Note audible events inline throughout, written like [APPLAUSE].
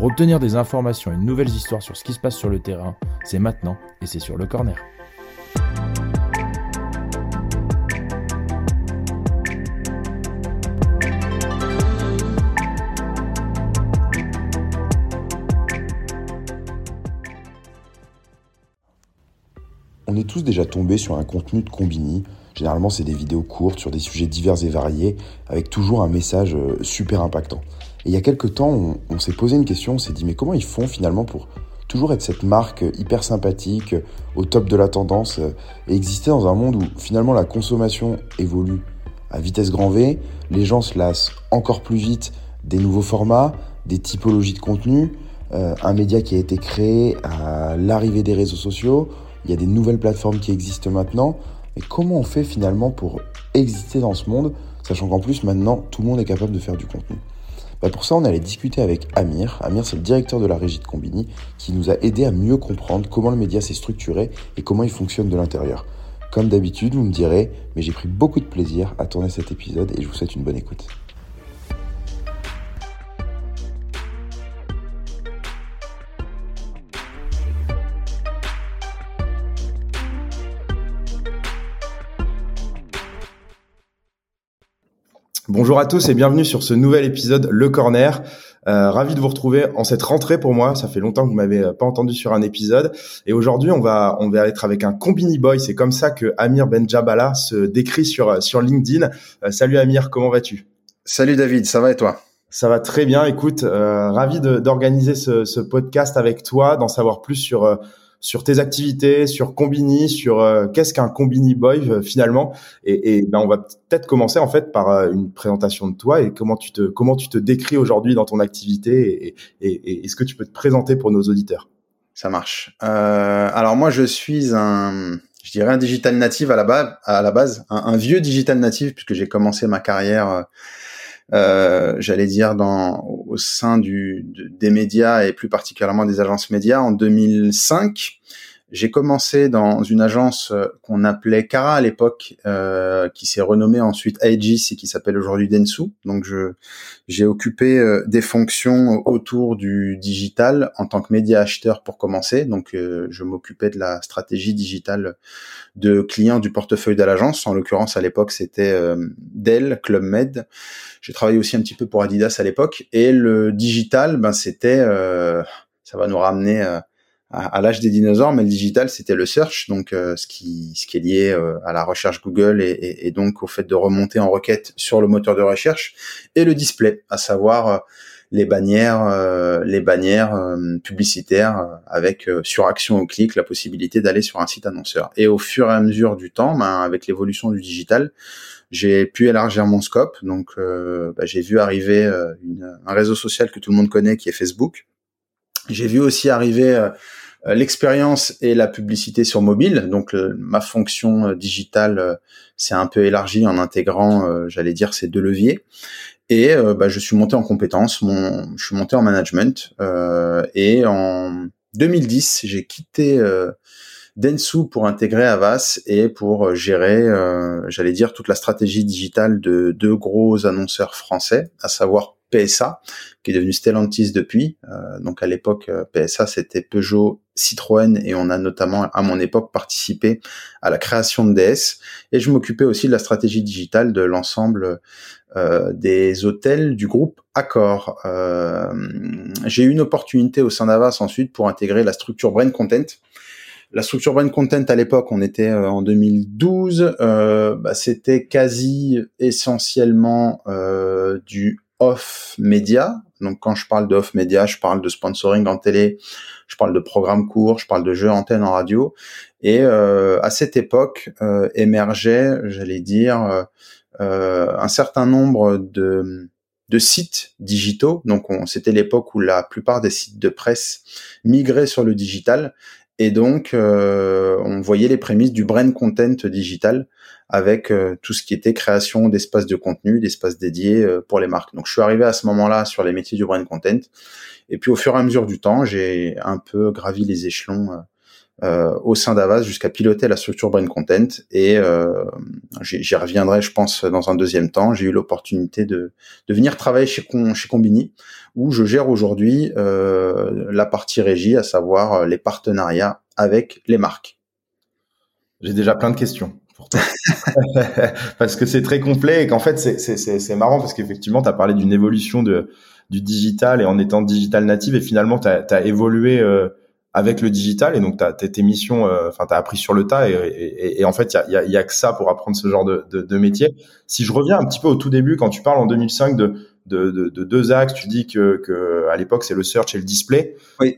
Pour obtenir des informations et de nouvelles histoires sur ce qui se passe sur le terrain, c'est maintenant et c'est sur le corner. On est tous déjà tombés sur un contenu de Combini. Généralement, c'est des vidéos courtes sur des sujets divers et variés, avec toujours un message euh, super impactant. Et il y a quelques temps, on, s'est posé une question, on s'est dit mais comment ils font finalement pour toujours être cette marque hyper sympathique, au top de la tendance, et exister dans un monde où finalement la consommation évolue à vitesse grand V, les gens se lassent encore plus vite des nouveaux formats, des typologies de contenu, euh, un média qui a été créé à l'arrivée des réseaux sociaux, il y a des nouvelles plateformes qui existent maintenant, mais comment on fait finalement pour exister dans ce monde, sachant qu'en plus maintenant tout le monde est capable de faire du contenu? Bah, pour ça, on allait discuter avec Amir. Amir, c'est le directeur de la régie de Combini, qui nous a aidé à mieux comprendre comment le média s'est structuré et comment il fonctionne de l'intérieur. Comme d'habitude, vous me direz, mais j'ai pris beaucoup de plaisir à tourner cet épisode et je vous souhaite une bonne écoute. Bonjour à tous et bienvenue sur ce nouvel épisode Le Corner. Euh, ravi de vous retrouver en cette rentrée pour moi. Ça fait longtemps que vous m'avez euh, pas entendu sur un épisode. Et aujourd'hui, on va on va être avec un combini boy. C'est comme ça que Amir Benjabala se décrit sur euh, sur LinkedIn. Euh, salut Amir, comment vas-tu? Salut David, ça va et toi? Ça va très bien. Écoute, euh, ravi d'organiser ce, ce, podcast avec toi, d'en savoir plus sur sur tes activités, sur Combini, sur euh, qu'est-ce qu'un Combini Boy euh, finalement? Et, et ben on va peut-être commencer en fait par euh, une présentation de toi et comment tu te comment tu te décris aujourd'hui dans ton activité et, et, est-ce que tu peux te présenter pour nos auditeurs? Ça marche. alors moi je suis un je dirais un digital native à la base, à la base, un, un vieux digital native puisque j'ai commencé ma carrière euh, j'allais dire dans au sein du, des médias et plus particulièrement des agences médias en 2005. J'ai commencé dans une agence euh, qu'on appelait Cara à l'époque, euh, qui s'est renommée ensuite Aegis et qui s'appelle aujourd'hui Densu. Donc je j'ai occupé euh, des fonctions autour du digital en tant que média acheteur pour commencer. Donc euh, je m'occupais de la stratégie digitale de clients du portefeuille de l'agence. En l'occurrence à l'époque c'était Dell, Club Med. J'ai travaillé aussi un petit peu pour Adidas à l'époque et le digital, ben c'était ça va nous ramener à, l'âge des dinosaures, mais le digital c'était le search, donc euh, ce qui est lié euh, à la recherche Google et, donc au fait de remonter en requête sur le moteur de recherche, et le display, à savoir euh, les bannières les bannières publicitaires avec sur action au clic la possibilité d'aller sur un site annonceur. Et au fur et à mesure du temps, ben, avec l'évolution du digital, j'ai pu élargir mon scope. Donc, ben, j'ai vu arriver une, un réseau social que tout le monde connaît, qui est Facebook. J'ai vu aussi arriver euh, l'expérience et la publicité sur mobile. Donc ma fonction euh, digitale euh, s'est un peu élargie en intégrant, j'allais dire, ces deux leviers. Et bah, je suis monté en compétences, mon, je suis monté en management. et en 2010, j'ai quitté Densu pour intégrer Avas et pour gérer, j'allais dire, toute la stratégie digitale de deux gros annonceurs français, à savoir PSA, qui est devenu Stellantis depuis. Euh, donc à l'époque, euh, PSA c'était Peugeot, Citroën et on a notamment à mon époque participé à la création de DS. Et je m'occupais aussi de la stratégie digitale de l'ensemble euh, des hôtels du groupe Accor. J'ai eu une opportunité au sein d'Avas ensuite pour intégrer la structure Brain Content. La structure Brain Content à l'époque, on était en 2012, bah, c'était quasi essentiellement du off média. Donc quand je parle de off média, je parle de sponsoring en télé, je parle de programmes courts, je parle de jeux antenne en radio. Et euh, à cette époque euh, émergeait, j'allais dire, euh, un certain nombre de, de sites digitaux. Donc c'était l'époque où la plupart des sites de presse migraient sur le digital. Et donc, on voyait les prémices du brand content digital avec tout ce qui était création d'espaces de contenu, d'espaces dédiés pour les marques. Donc, je suis arrivé à ce moment-là sur les métiers du brand content. Et puis, au fur et à mesure du temps, j'ai un peu gravi les échelons euh, au sein d'Avas jusqu'à piloter la structure Brain Content. Et euh, j'y reviendrai, je pense, dans un deuxième temps. J'ai eu l'opportunité de, de venir travailler chez, chez Combini, où je gère aujourd'hui euh, la partie régie, à savoir les partenariats avec les marques. J'ai déjà plein de questions pour toi. [LAUGHS] [LAUGHS] parce que c'est très complet et qu'en fait, c'est marrant parce qu'effectivement, tu as parlé d'une évolution de, du digital et en étant digital native et finalement, tu as, as, évolué euh, avec le digital et donc t'as tes missions euh, enfin t'as appris sur le tas et, et, et en fait il y a, y a, que ça pour apprendre ce genre de, de, de, métier si je reviens un petit peu au tout début quand tu parles en 2005 de de, de, deux axes tu dis que, que à l'époque c'est le search et le display oui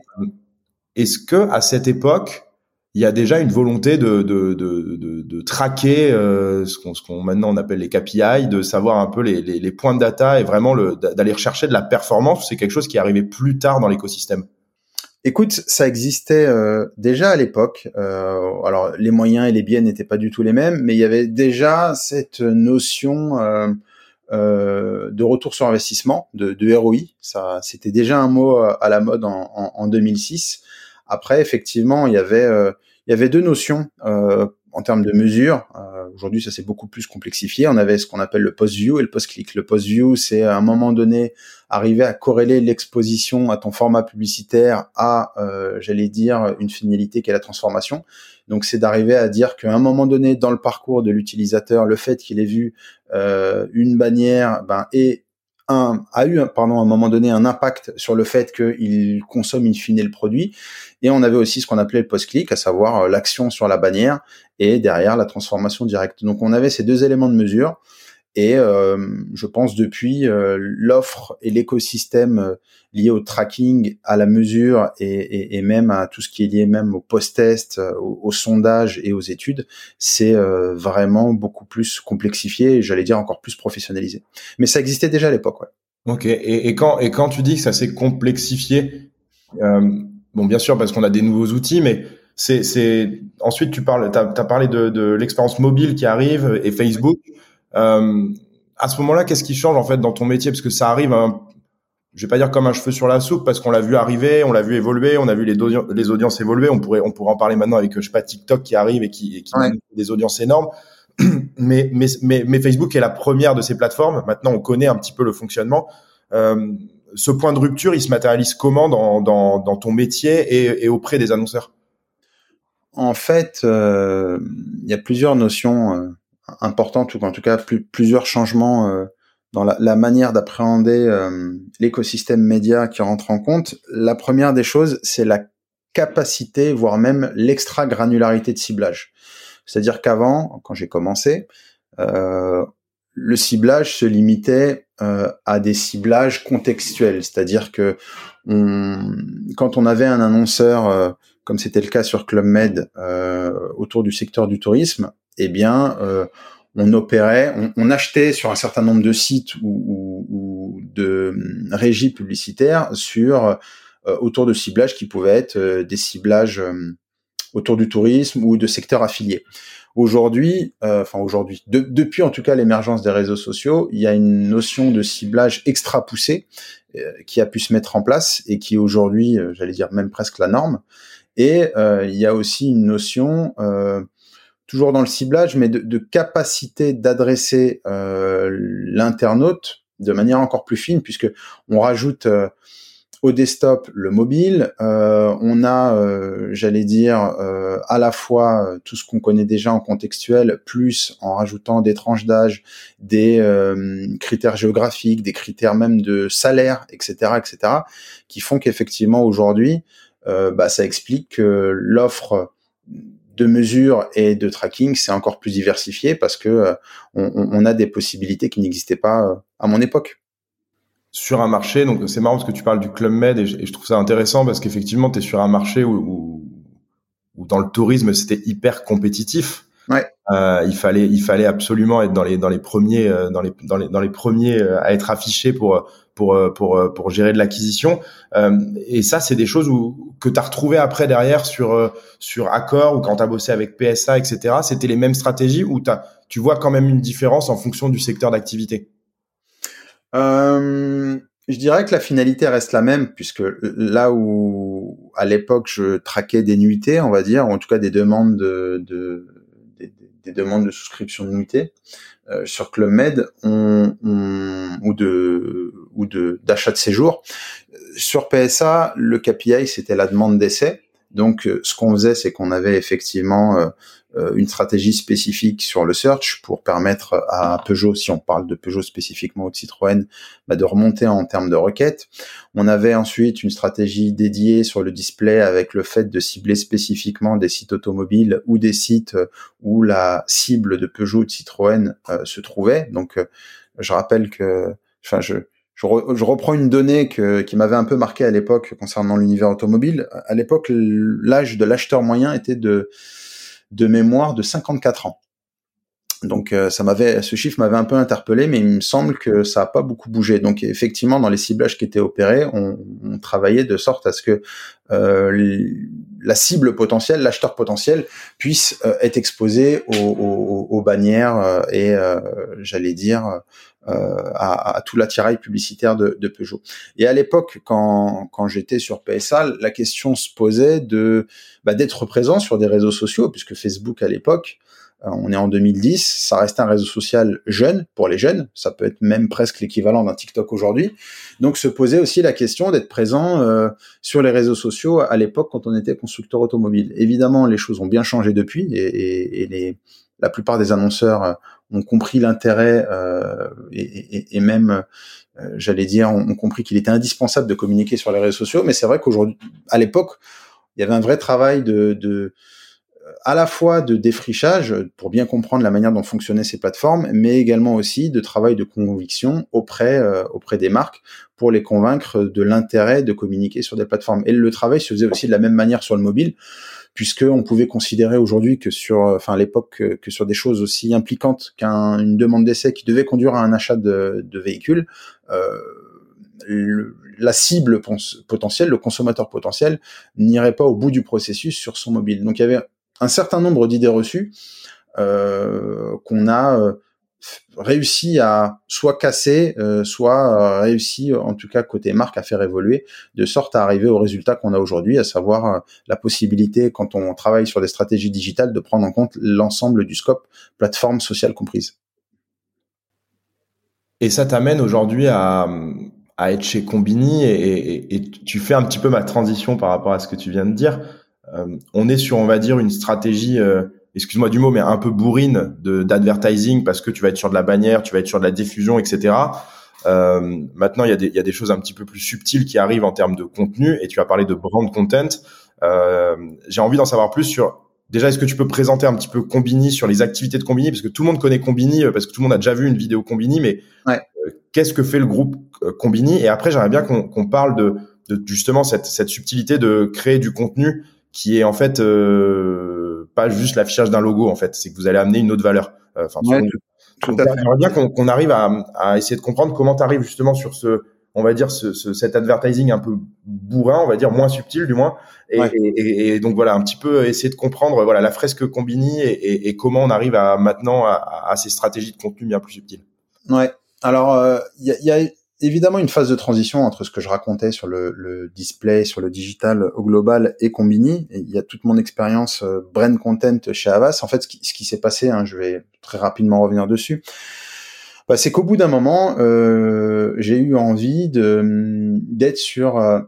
est-ce que à cette époque il y a déjà une volonté de, de, de, de, traquer euh, ce qu'on qu'on maintenant on appelle les KPI, de savoir un peu les, les, les points de data et vraiment d'aller rechercher de la performance. C'est quelque chose qui est arrivé plus tard dans l'écosystème? Écoute, ça existait euh, déjà à l'époque. Euh, alors, les moyens et les biens n'étaient pas du tout les mêmes, mais il y avait déjà cette notion euh, de retour sur investissement, de, de ROI. Ça, c'était déjà un mot à la mode en, en, en, 2006. Après, effectivement, il y avait il y avait deux notions en termes de mesure. Aujourd'hui, ça s'est beaucoup plus complexifié. On avait ce qu'on appelle le post-view et le post-click. Le post-view, c'est à un moment donné arriver à corréler l'exposition à ton format publicitaire à, euh, j'allais dire, une finalité qui est la transformation. Donc, c'est d'arriver à dire qu'à un moment donné dans le parcours de l'utilisateur, le fait qu'il ait vu euh, une bannière ben, un, a eu pardon, à un moment donné un impact sur le fait qu'il consomme in fine le produit. Et on avait aussi ce qu'on appelait le post-click, à savoir euh, l'action sur la bannière et derrière la transformation directe. Donc on avait ces deux éléments de mesure. Et euh, je pense depuis euh, l'offre et l'écosystème euh, lié au tracking, à la mesure et, et, et, même à tout ce qui est lié même au post-test, au, au, sondage et aux études, c'est vraiment beaucoup plus complexifié et j'allais dire encore plus professionnalisé. Mais ça existait déjà à l'époque, ouais. Ok. Et, quand et quand tu dis que ça s'est complexifié, bon bien sûr parce qu'on a des nouveaux outils, mais c'est c'est ensuite tu parles, t'as as parlé de, de l'expérience mobile qui arrive et Facebook. Euh, à ce moment-là, qu'est-ce qui change en fait dans ton métier? Parce que ça arrive, un, je vais pas dire comme un cheveu sur la soupe, parce qu'on l'a vu arriver, on l'a vu évoluer, on a vu les, les, audiences évoluer. On pourrait, on pourrait en parler maintenant avec je sais pas TikTok qui arrive et qui, et qui a des audiences énormes. [CLEARS THROAT] mais, mais, mais, mais, Facebook est la première de ces plateformes. Maintenant, on connaît un petit peu le fonctionnement. Euh, ce point de rupture, il se matérialise comment dans, dans, dans ton métier et, et, auprès des annonceurs? En fait, euh, il y a plusieurs notions euh, importante ou en tout cas plus, plusieurs changements euh, dans la, la manière d'appréhender euh, l'écosystème média qui rentre en compte. La première des choses, c'est la capacité, voire même l'extra granularité de ciblage. C'est-à-dire qu'avant, quand j'ai commencé, euh, le ciblage se limitait euh, à des ciblages contextuels, c'est-à-dire que on, quand on avait un annonceur, euh, comme c'était le cas sur Club Med, euh, autour du secteur du tourisme, eh bien, euh, on opérait, on, achetait sur un certain nombre de sites ou, ou, de hum, régies publicitaires sur euh, autour de ciblages qui pouvaient être euh, des ciblages autour du tourisme ou de secteurs affiliés. Aujourd'hui, enfin aujourd'hui, depuis en tout cas l'émergence des réseaux sociaux, il y a une notion de ciblage extra poussé qui a pu se mettre en place et qui aujourd'hui, j'allais dire même presque la norme. Et il y a aussi une notion toujours dans le ciblage, mais de, de capacité d'adresser euh, l'internaute de manière encore plus fine, puisque on rajoute euh, au desktop le mobile, euh, on a, euh, j'allais dire, euh, à la fois tout ce qu'on connaît déjà en contextuel, plus en rajoutant des tranches d'âge, des critères géographiques, des critères même de salaire, etc., etc., qui font qu'effectivement aujourd'hui, bah, ça explique que l'offre de mesure et de tracking, c'est encore plus diversifié parce que euh, on, a des possibilités qui n'existaient pas euh, à mon époque. Sur un marché, donc c'est marrant parce que tu parles du Club Med et je, trouve ça intéressant parce qu'effectivement, tu sur un marché où, dans le tourisme, c'était hyper compétitif. Euh, il fallait, il fallait absolument être dans les dans les premiers, euh, dans les dans les dans les premiers euh, à être affiché pour pour pour pour gérer de l'acquisition. et ça, c'est des choses où que tu as retrouvé après derrière sur sur Accor ou quand tu as bossé avec PSA, etc. C'était les mêmes stratégies ou t'as tu vois quand même une différence en fonction du secteur d'activité. Euh, je dirais que la finalité reste la même, puisque là où à l'époque je traquais des nuitées, on va dire, ou en tout cas des demandes de, de des, demandes de souscription de nuitées euh, sur Club Med on, ou de d'achat de séjour. Sur PSA, le KPI c'était la demande d'essai. Donc, euh, ce qu'on faisait, c'est qu'on avait effectivement euh, euh, une stratégie spécifique sur le search pour permettre à Peugeot, si on parle de Peugeot spécifiquement ou de Citroën, bah, de remonter en termes de requêtes. On avait ensuite une stratégie dédiée sur le display avec le fait de cibler spécifiquement des sites automobiles ou des sites où la cible de Peugeot ou de Citroën se trouvait. Donc, je rappelle que, enfin, je, je, reprends une donnée qui m'avait un peu marqué à l'époque concernant l'univers automobile. À l'époque, l'âge de l'acheteur moyen était de, mémoire de 54 ans. Donc euh, ce chiffre m'avait un peu interpellé, mais il me semble que ça n'a pas beaucoup bougé. Donc effectivement, dans les ciblages qui étaient opérés, on, travaillait de sorte à ce que euh, la cible potentielle, l'acheteur potentiel, puisse euh, être exposé aux, bannières et j'allais dire à, tout l'attirail publicitaire de, Peugeot. Et à l'époque, quand, quand j'étais sur PSA, la question se posait de bah, d'être présent sur des réseaux sociaux, puisque Facebook à l'époque euh, on est en 2010, ça reste un réseau social jeune pour les jeunes, ça peut être même presque l'équivalent d'un TikTok aujourd'hui. Donc se poser aussi la question d'être présent euh, sur les réseaux sociaux à l'époque quand on était constructeur automobile. Évidemment, les choses ont bien changé depuis et, les, la plupart des annonceurs euh, ont compris l'intérêt et, même, j'allais dire, ont, compris qu'il était indispensable de communiquer sur les réseaux sociaux. Mais c'est vrai qu'aujourd'hui, à l'époque, il y avait un vrai travail de, de à la fois de défrichage pour bien comprendre la manière dont fonctionnaient ces plateformes, mais également aussi de travail de conviction auprès euh, auprès des marques pour les convaincre de l'intérêt de communiquer sur des plateformes. Et le travail se faisait aussi de la même manière sur le mobile, puisque on pouvait considérer aujourd'hui que sur, enfin à l'époque, que, sur des choses aussi impliquantes qu'une demande d'essai qui devait conduire à un achat de, véhicules. Euh, la cible potentielle, le consommateur potentiel, n'irait pas au bout du processus sur son mobile. Donc il y avait un certain nombre d'idées reçues euh, qu'on a euh, réussi à soit casser, euh, soit réussi, en tout cas côté marque, à faire évoluer, de sorte à arriver au résultat qu'on a aujourd'hui, à savoir la possibilité, quand on travaille sur des stratégies digitales, de prendre en compte l'ensemble du scope, plateforme sociale comprise. Et ça t'amène aujourd'hui à, être chez Combini et, tu fais un petit peu ma transition par rapport à ce que tu viens de dire. Euh, on est sur, on va dire, une stratégie, euh, excuse-moi du mot, mais un peu bourrine de d'advertising parce que tu vas être sur de la bannière, tu vas être sur de la diffusion, etc. Euh, maintenant, il y, a des, il y a des choses un petit peu plus subtiles qui arrivent en termes de contenu et tu as parlé de brand content. Euh, J'ai envie d'en savoir plus sur déjà est-ce que tu peux présenter un petit peu Combini sur les activités de Combini? Parce que tout le monde connaît Combini parce que tout le monde a déjà vu une vidéo Combini, mais ouais. qu'est-ce que fait le groupe Combini? Et après, j'aimerais bien qu'on parle de, de, justement cette, cette subtilité de créer du contenu qui est en fait euh, pas juste l'affichage d'un logo en fait, c'est que vous allez amener une autre valeur. Euh, enfin, ouais, j'aimerais bien qu'on arrive à, à, essayer de comprendre comment tu arrives justement sur ce, on va dire ce, ce, cet advertising un peu bourrin, on va dire moins subtil du moins, et, et, et, donc voilà un petit peu essayer de comprendre voilà la fresque Combini et, et comment on arrive à maintenant à, à, ces stratégies de contenu bien plus subtiles. Ouais. Alors il euh, y, a, y a évidemment une phase de transition entre ce que je racontais sur le, display, sur le digital au global et Combini. il y a toute mon expérience euh, brand content chez Avas. En fait, ce qui, s'est passé, hein, je vais très rapidement revenir dessus, bah, c'est qu'au bout d'un moment, euh, j'ai eu envie de d'être sur euh,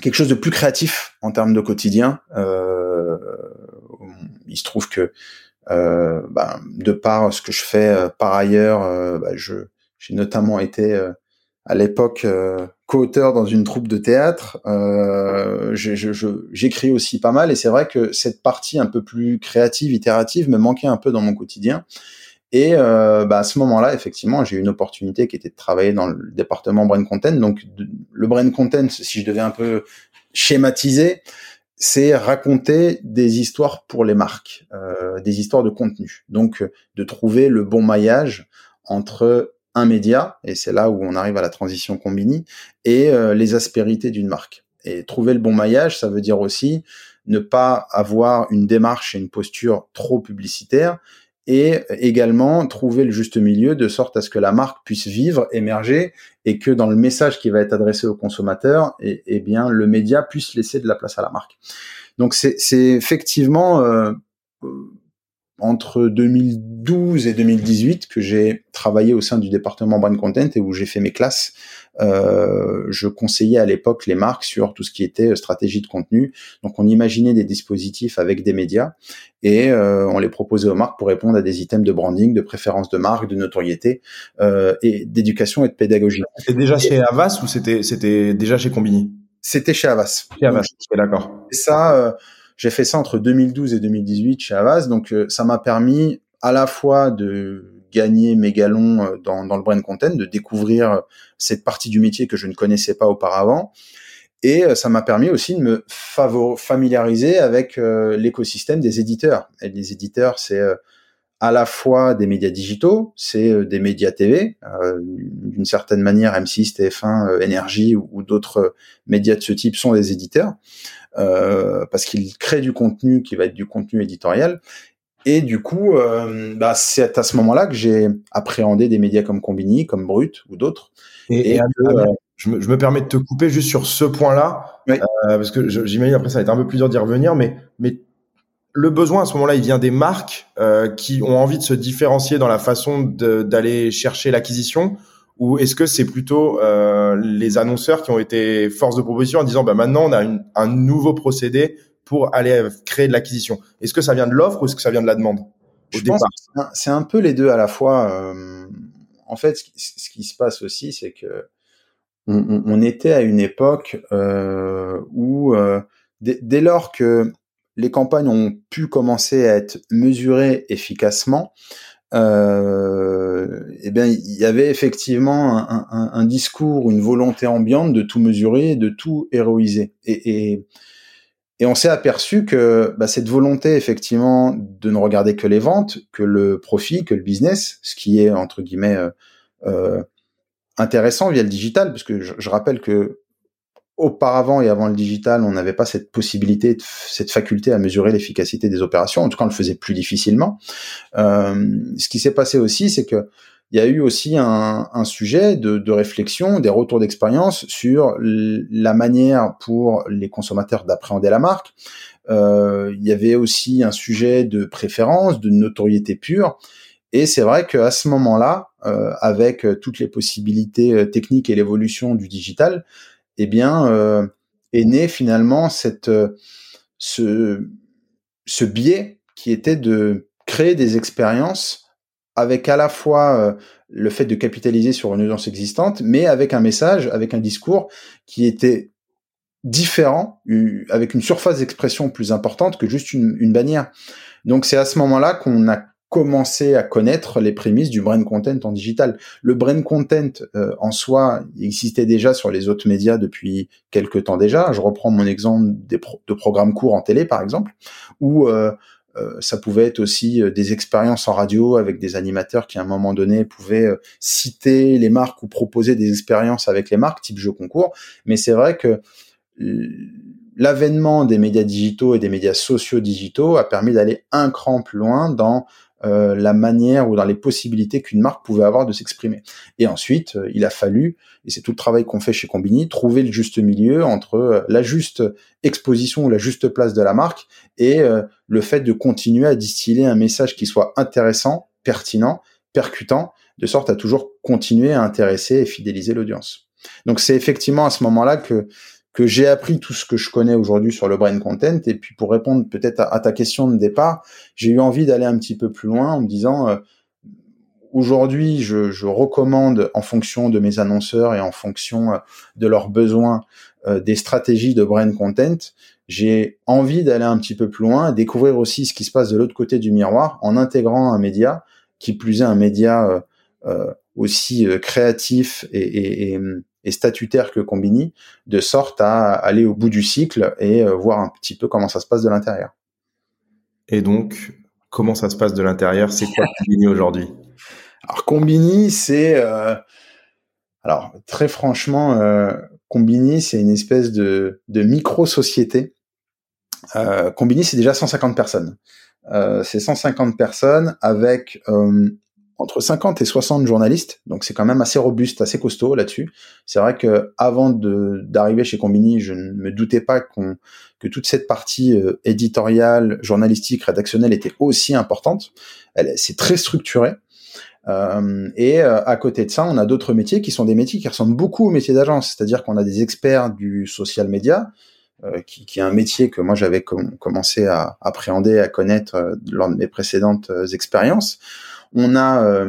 quelque chose de plus créatif en termes de quotidien. il se trouve que bah, de par ce que je fais par ailleurs, bah, je j'ai notamment été euh, à l'époque euh, co-auteur dans une troupe de théâtre. Euh, J'écris aussi pas mal et c'est vrai que cette partie un peu plus créative, itérative me manquait un peu dans mon quotidien. Et euh, bah, à ce moment-là, effectivement, j'ai eu une opportunité qui était de travailler dans le département brain content. Donc le brain content, si je devais un peu schématiser, c'est raconter des histoires pour les marques, des histoires de contenu. Donc, de trouver le bon maillage entre un média, et c'est là où on arrive à la transition Combini, et les aspérités d'une marque. Et trouver le bon maillage, ça veut dire aussi ne pas avoir une démarche et une posture trop publicitaire, et également trouver le juste milieu de sorte à ce que la marque puisse vivre, émerger, et que dans le message qui va être adressé au consommateur, et, eh bien le média puisse laisser de la place à la marque. Donc c'est effectivement euh, entre 2012 et 2018 que j'ai travaillé au sein du département brand content et où j'ai fait mes classes. Euh, je conseillais à l'époque les marques sur tout ce qui était stratégie de contenu. Donc on imaginait des dispositifs avec des médias et euh, on les proposait aux marques pour répondre à des items de branding, de préférence de marque, de notoriété euh, et d'éducation et de pédagogie. C'était déjà chez Avas ou c'était c'était déjà chez Combini? C'était chez Avas. Chez Avas, d'accord. Et ça euh, j'ai fait ça entre 2012 et 2018 chez Avas, donc euh, ça m'a permis à la fois de gagner mes galons euh, dans, le brand content, de découvrir cette partie du métier que je ne connaissais pas auparavant, et euh, ça m'a permis aussi de me familiariser avec l'écosystème des éditeurs. Et les éditeurs, c'est à la fois des médias digitaux, c'est des médias TV, d'une certaine manière M6, TF1, Énergie ou, ou d'autres médias de ce type sont des éditeurs. Euh, parce qu'il crée du contenu qui va être du contenu éditorial. Et du coup, euh, bah, c'est à ce moment-là que j'ai appréhendé des médias comme Combini, comme Brut ou d'autres. Et, euh, je, me, je, me, permets de te couper juste sur ce point-là, parce que j'imagine après ça va être un peu plus dur d'y revenir, mais, mais le besoin à ce moment-là, il vient des marques qui ont envie de se différencier dans la façon d'aller chercher l'acquisition ou est-ce que c'est plutôt euh, les annonceurs qui ont été force de proposition en disant bah maintenant on a un nouveau procédé pour aller créer de l'acquisition Est-ce que ça vient de l'offre ou est-ce que ça vient de la demande au Je départ? C'est un peu les deux à la fois. Euh, en fait, ce qui, se passe aussi, c'est que on, on, était à une époque euh, où euh, dès lors que les campagnes ont pu commencer à être mesurées efficacement, euh, eh bien, il y avait effectivement un, discours, une volonté ambiante de tout mesurer, de tout héroïser. Et, et, et on s'est aperçu que bah, cette volonté, effectivement, de ne regarder que les ventes, que le profit, que le business, ce qui est entre guillemets euh, euh intéressant via le digital, parce que je, je rappelle que auparavant et avant le digital, on n'avait pas cette possibilité, cette faculté à mesurer l'efficacité des opérations. En tout cas, on le faisait plus difficilement. Euh, ce qui s'est passé aussi, c'est que il y a eu aussi un, sujet de, de, réflexion, des retours d'expérience sur la manière pour les consommateurs d'appréhender la marque. Euh, il y avait aussi un sujet de préférence, de notoriété pure. Et c'est vrai qu'à ce moment-là, euh, avec toutes les possibilités euh, techniques et l'évolution du digital, eh bien, euh, est né finalement cette, euh, ce, ce biais qui était de créer des expériences avec à la fois euh, le fait de capitaliser sur une audience existante, mais avec un message, avec un discours qui était différent, avec une surface d'expression plus importante que juste une, une bannière. Donc c'est à ce moment-là qu'on a commencer à connaître les prémices du brand content en digital. Le brand content euh, en soi existait déjà sur les autres médias depuis quelques temps déjà. Je reprends mon exemple de programmes courts en télé par exemple, où euh, euh, ça pouvait être aussi des expériences en radio avec des animateurs qui à un moment donné pouvaient citer les marques ou proposer des expériences avec les marques type jeu concours. Mais c'est vrai que l'avènement des médias digitaux et des médias sociaux digitaux a permis d'aller un cran plus loin dans euh, la manière ou dans les possibilités qu'une marque pouvait avoir de s'exprimer. Et ensuite, euh, il a fallu, et c'est tout le travail qu'on fait chez Combini, trouver le juste milieu entre euh, la juste exposition ou la juste place de la marque et le fait de continuer à distiller un message qui soit intéressant, pertinent, percutant, de sorte à toujours continuer à intéresser et fidéliser l'audience. Donc c'est effectivement à ce moment-là que que j'ai appris tout ce que je connais aujourd'hui sur le brain content. Et puis pour répondre peut-être à, ta question de départ, j'ai eu envie d'aller un petit peu plus loin en me disant euh, aujourd'hui je, je, recommande en fonction de mes annonceurs et en fonction euh, de leurs besoins euh, des stratégies de brain content. J'ai envie d'aller un petit peu plus loin, découvrir aussi ce qui se passe de l'autre côté du miroir en intégrant un média qui plus est un média aussi créatif et, et, et et statutaire que Combini, de sorte à aller au bout du cycle et voir un petit peu comment ça se passe de l'intérieur. Et donc, comment ça se passe de l'intérieur? C'est quoi Combini [LAUGHS] aujourd'hui? Alors Combini, c'est alors très franchement, Combini, c'est une espèce de, de micro-société. Euh, Combini, c'est déjà 150 personnes. Euh, c'est 150 personnes avec euh, entre 50 et 60 journalistes, donc c'est quand même assez robuste, assez costaud là-dessus. C'est vrai que avant d'arriver chez Combini, je ne me doutais pas qu'on que toute cette partie euh, éditoriale, journalistique, rédactionnelle était aussi importante. C'est très structuré. Euh, et euh, à côté de ça, on a d'autres métiers qui sont des métiers qui ressemblent beaucoup au métier d'agence, c'est-à-dire qu'on a des experts du social media, euh, qui, qui, est un métier que moi j'avais commencé à appréhender, à connaître lors de mes précédentes expériences. On a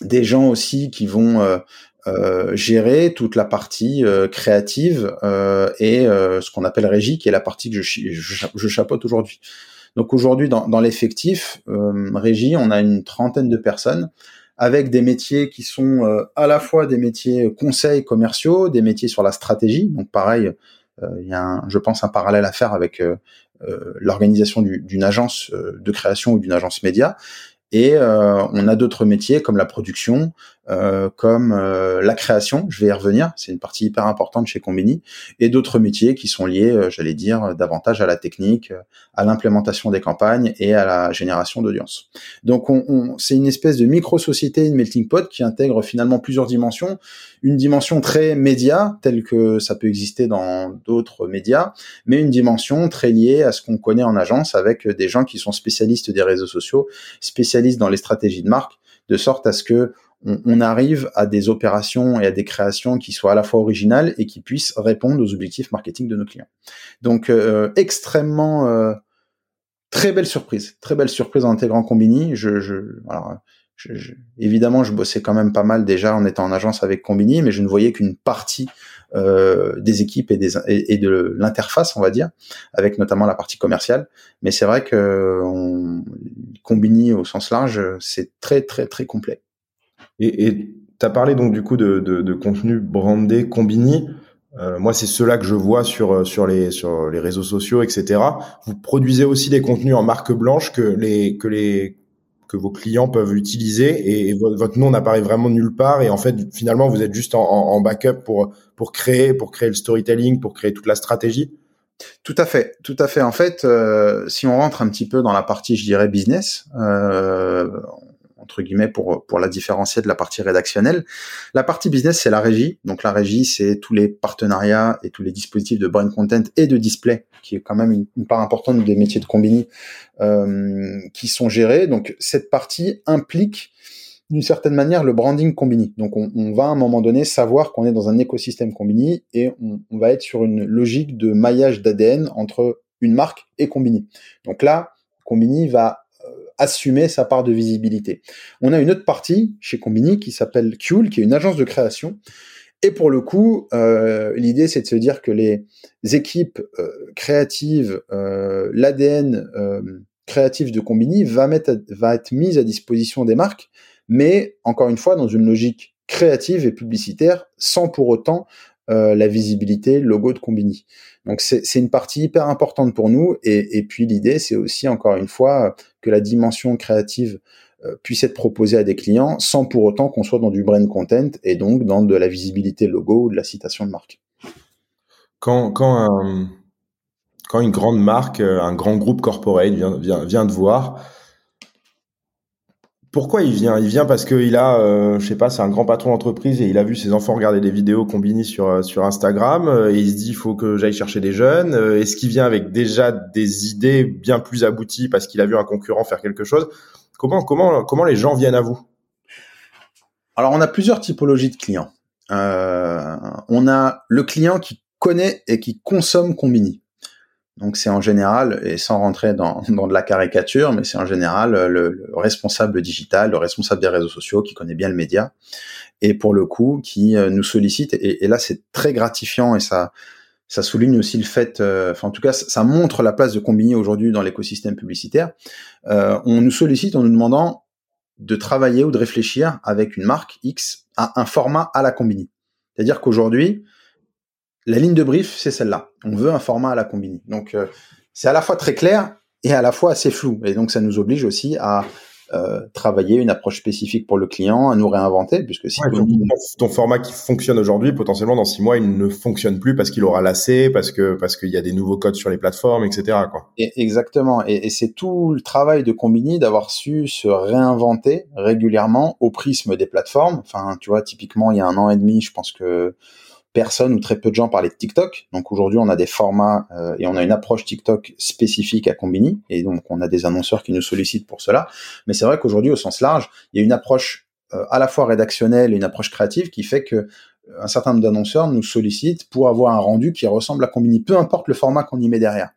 des gens aussi qui vont gérer toute la partie créative et ce qu'on appelle régie, qui est la partie que je, je, chapeaute aujourd'hui. Donc aujourd'hui, dans, l'effectif euh, régie, on a une trentaine de personnes avec des métiers qui sont euh, à la fois des métiers conseils commerciaux, des métiers sur la stratégie. Donc pareil, euh, il y a, un, je pense, un parallèle à faire avec euh, l'organisation d'une agence de création ou d'une agence média. Et on a d'autres métiers comme la production, euh, comme euh, la création, je vais y revenir, c'est une partie hyper importante chez Combini, et d'autres métiers qui sont liés, euh, j'allais dire, davantage à la technique, à l'implémentation des campagnes et à la génération d'audience. Donc on, on, c'est une espèce de micro-société, une melting pot qui intègre finalement plusieurs dimensions, une dimension très média, telle que ça peut exister dans d'autres médias, mais une dimension très liée à ce qu'on connaît en agence avec des gens qui sont spécialistes des réseaux sociaux, spécialistes dans les stratégies de marque, de sorte à ce que on, arrive à des opérations et à des créations qui soient à la fois originales et qui puissent répondre aux objectifs marketing de nos clients. Donc euh, extrêmement euh, très belle surprise, très belle surprise en intégrant Combini. Évidemment, je bossais quand même pas mal déjà en étant en agence avec Combini, mais je ne voyais qu'une partie euh, des équipes et, de l'interface, on va dire, avec notamment la partie commerciale. Mais c'est vrai que on, Combini au sens large, c'est très très très complet. Et tu as parlé donc du coup de, de, de contenu brandé Combini. Euh, moi, c'est cela que je vois sur euh, sur les sur les réseaux sociaux, etc. Vous produisez aussi des contenus en marque blanche que les que les que vos clients peuvent utiliser et, votre nom n'apparaît vraiment nulle part et en fait finalement vous êtes juste en, en, backup pour pour créer pour créer le storytelling pour créer toute la stratégie? Tout à fait, tout à fait. En fait, euh, si on rentre un petit peu dans la partie, je dirais business, euh, entre guillemets pour pour la différencier de la partie rédactionnelle. La partie business c'est la régie. Donc la régie c'est tous les partenariats et tous les dispositifs de brand content et de display qui est quand même une, part importante des métiers de combini euh, qui sont gérés. Donc cette partie implique d'une certaine manière le branding Combini. Donc on, va à un moment donné savoir qu'on est dans un écosystème Combini et on va être sur une logique de maillage d'ADN entre une marque et Combini. Donc là, Combini va assumer sa part de visibilité. On a une autre partie chez Combini qui s'appelle Cule, qui est une agence de création. Et pour le coup, euh, l'idée c'est de se dire que les équipes euh, créatives, euh, l'ADN créatif de Combini va être mise à disposition des marques, mais encore une fois dans une logique créative et publicitaire, sans pour autant euh, la visibilité, logo de Combini. Donc c'est une partie hyper importante pour nous. Et, et puis l'idée, c'est aussi encore une fois que la dimension créative euh, puisse être proposée à des clients sans pour autant qu'on soit dans du brand content et donc dans de la visibilité logo ou de la citation de marque. Quand, quand, quand une grande marque, un grand groupe corporate vient, vient, vient de voir, pourquoi il vient? Il vient parce qu'il a, euh, je sais pas, c'est un grand patron d'entreprise et il a vu ses enfants regarder des vidéos combinées sur euh, sur Instagram euh, et il se dit il faut que j'aille chercher des jeunes. Est-ce qu'il vient avec déjà des idées bien plus abouties parce qu'il a vu un concurrent faire quelque chose? Comment comment comment les gens viennent à vous? Alors on a plusieurs typologies de clients. on a le client qui connaît et qui consomme Combini. Donc c'est en général, et sans rentrer dans, [LAUGHS] de la caricature, mais c'est en général le, responsable digital, le responsable des réseaux sociaux qui connaît bien le média, et pour le coup qui euh, nous sollicite. Et, là c'est très gratifiant et ça souligne aussi le fait, euh, en tout cas ça montre la place de Combini aujourd'hui dans l'écosystème publicitaire. Euh, on nous sollicite en nous demandant de travailler ou de réfléchir avec une marque X à un format à la Combini. C'est-à-dire qu'aujourd'hui, la ligne de brief, c'est celle-là. On veut un format à la Combini. Donc, euh, c'est à la fois très clair et à la fois assez flou. Et donc, ça nous oblige aussi à euh, travailler une approche spécifique pour le client, à nous réinventer, puisque si ton, format qui fonctionne aujourd'hui, potentiellement dans six mois, il ne fonctionne plus parce qu'il aura lassé, parce que parce qu'il y a des nouveaux codes sur les plateformes, etc. Quoi. exactement. Et, c'est tout le travail de Combini d'avoir su se réinventer régulièrement au prisme des plateformes. Enfin, tu vois, typiquement, il y a un an et demi, je pense que personne ou très peu de gens parlaient de TikTok. Donc aujourd'hui, on a des formats euh, et on a une approche TikTok spécifique à Combini. Et donc, on a des annonceurs qui nous sollicitent pour cela. Mais c'est vrai qu'aujourd'hui, au sens large, il y a une approche euh, à la fois rédactionnelle et une approche créative qui fait que euh, un certain nombre d'annonceurs nous sollicitent pour avoir un rendu qui ressemble à Combini, peu importe le format qu'on y met derrière.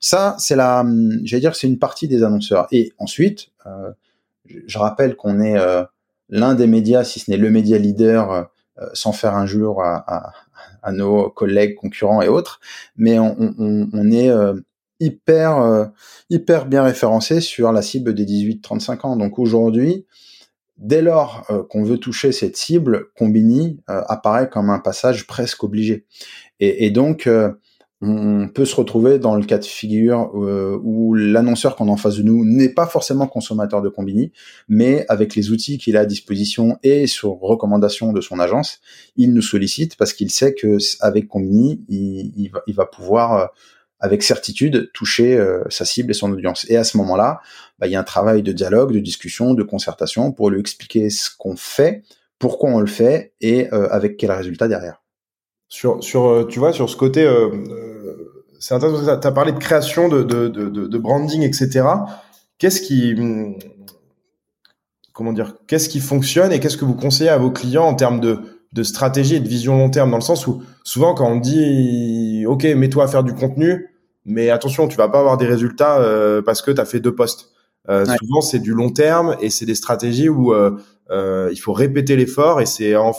Ça, c'est la, j'allais dire, c'est une partie des annonceurs. Et ensuite, je rappelle qu'on est l'un des médias, si ce n'est le média leader euh, sans faire injure à, à, à, nos collègues, concurrents et autres, mais on, on, on est euh, hyper euh, hyper bien référencé sur la cible des 18-35 ans. Donc aujourd'hui, dès lors qu'on veut toucher cette cible, Combini apparaît comme un passage presque obligé. Et, et donc on peut se retrouver dans le cas de figure euh, où l'annonceur qu'on a en face de nous n'est pas forcément consommateur de Combini, mais avec les outils qu'il a à disposition et sur recommandation de son agence, il nous sollicite parce qu'il sait que avec Combini, il, va, pouvoir euh, avec certitude toucher euh, sa cible et son audience. Et à ce moment-là, bah, il y a un travail de dialogue, de discussion, de concertation pour lui expliquer ce qu'on fait, pourquoi on le fait et avec quel résultat derrière. Sur, sur, tu vois, sur ce côté c'est intéressant. Tu as parlé de création, de, de, de, de branding, etc. Qu'est-ce qui, comment dire, qu'est-ce qui fonctionne et qu'est-ce que vous conseillez à vos clients en termes de, de stratégie et de vision long terme, dans le sens où souvent quand on dit, OK, mets-toi à faire du contenu, mais attention, tu vas pas avoir des résultats euh, parce que tu as fait deux postes. Euh, Souvent, c'est du long terme et c'est des stratégies où euh, il faut répéter l'effort et c'est en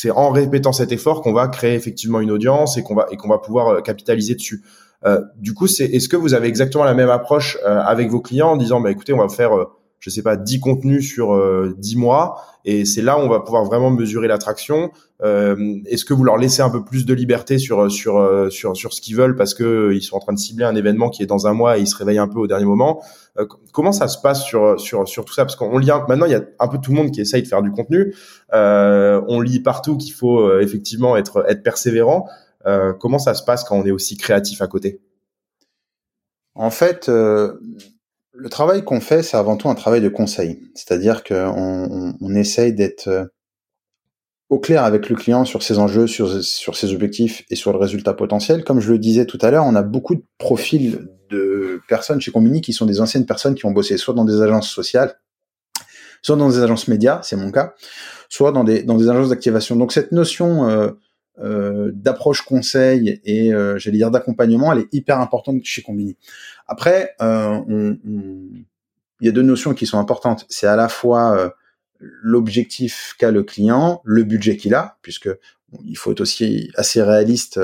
c'est en répétant cet effort qu'on va créer effectivement une audience et qu'on va et qu'on va pouvoir euh, capitaliser dessus. Euh, du coup, c'est est-ce que vous avez exactement la même approche euh, avec vos clients en disant bah écoutez, on va faire je sais pas 10 contenus sur 10 mois et c'est là où on va pouvoir vraiment mesurer l'attraction. est-ce que vous leur laissez un peu plus de liberté sur sur sur sur ce qu'ils veulent parce que ils sont en train de cibler un événement qui est dans un mois et ils se réveillent un peu au dernier moment? Euh, comment ça se passe sur sur sur tout ça? Parce qu'on lit maintenant, il y a un peu tout le monde qui essaye de faire du contenu. Euh, on lit partout qu'il faut euh, effectivement être être persévérant. comment ça se passe quand on est aussi créatif à côté? En fait, le travail qu'on fait, c'est avant tout un travail de conseil. C'est-à-dire qu'on on, essaye d'être au clair avec le client sur ses enjeux, sur, ses objectifs et sur le résultat potentiel. Comme je le disais tout à l'heure, on a beaucoup de profils de personnes chez Combini qui sont des anciennes personnes qui ont bossé soit dans des agences sociales, soit dans des agences médias, c'est mon cas, soit dans des, dans des agences d'activation. Donc cette notion euh, euh, d'approche conseil et euh, j'allais dire d'accompagnement, elle est hyper importante chez Combini. Après, euh, on, il y a deux notions qui sont importantes. C'est à la fois euh, l'objectif qu'a le client, le budget qu'il a, puisque il faut être aussi assez réaliste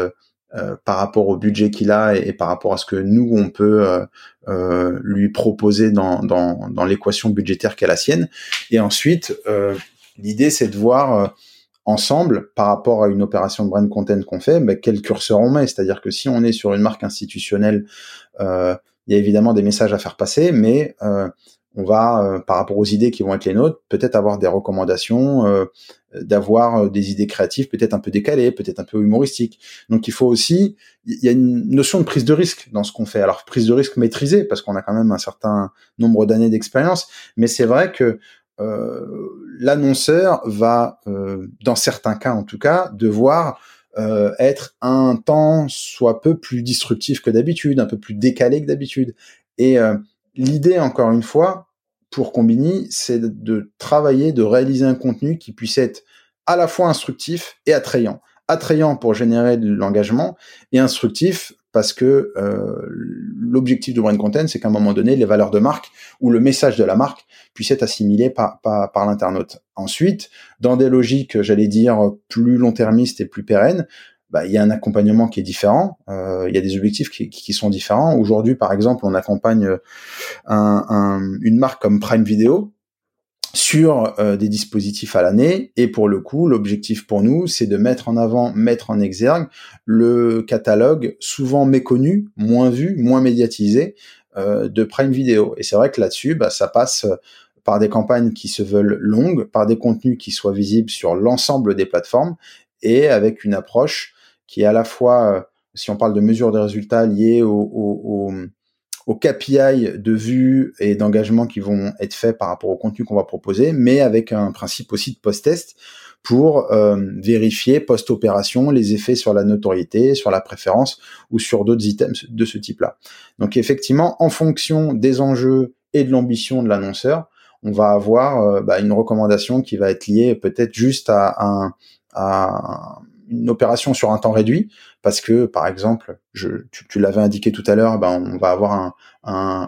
euh, par rapport au budget qu'il a et, par rapport à ce que nous on peut euh, euh, lui proposer dans, dans, dans l'équation budgétaire qu'est la sienne. Et ensuite, l'idée c'est de voir ensemble par rapport à une opération de brand content qu'on fait, ben, quel curseur on met. C'est-à-dire que si on est sur une marque institutionnelle, il y a évidemment des messages à faire passer, mais on va, par rapport aux idées qui vont être les nôtres, peut-être avoir des recommandations d'avoir euh, des idées créatives peut-être un peu décalées, peut-être un peu humoristiques. Donc il faut aussi, il y a une notion de prise de risque dans ce qu'on fait. Alors prise de risque maîtrisée parce qu'on a quand même un certain nombre d'années d'expérience, mais c'est vrai que euh, l'annonceur va, euh, dans certains cas en tout cas, devoir euh, être un temps soit peu plus disruptif que d'habitude, un peu plus décalé que d'habitude. Et euh, l'idée, encore une fois, pour Combini, c'est de travailler, de réaliser un contenu qui puisse être à la fois instructif et attrayant. Attrayant pour générer de l'engagement et instructif parce que euh, l'objectif de brand content, c'est qu'à un moment donné, les valeurs de marque ou le message de la marque puisse être assimilé par, par, par l'internaute. Ensuite, dans des logiques, j'allais dire, plus long-termistes et plus pérennes, bah, il y a un accompagnement qui est différent, euh, il y a des objectifs qui, qui sont différents. Aujourd'hui, par exemple, on accompagne un, un, une marque comme Prime Video sur euh, des dispositifs à l'année. Et pour le coup, l'objectif pour nous, c'est de mettre en avant, mettre en exergue le catalogue souvent méconnu, moins vu, moins médiatisé euh, de Prime Video. Et c'est vrai que là-dessus, bah, ça passe par des campagnes qui se veulent longues, par des contenus qui soient visibles sur l'ensemble des plateformes et avec une approche qui est à la fois, euh, si on parle de mesure de résultats liées au, KPI de vue et d'engagement qui vont être faits par rapport au contenu qu'on va proposer, mais avec un principe aussi de post-test pour euh, vérifier post-opération les effets sur la notoriété, sur la préférence ou sur d'autres items de ce type-là. Donc effectivement, en fonction des enjeux et de l'ambition de l'annonceur, on va avoir euh, bah, une recommandation qui va être liée peut-être juste à, un, à une opération sur un temps réduit, parce que par exemple, je, tu, l'avais indiqué tout à l'heure, ben on va avoir un,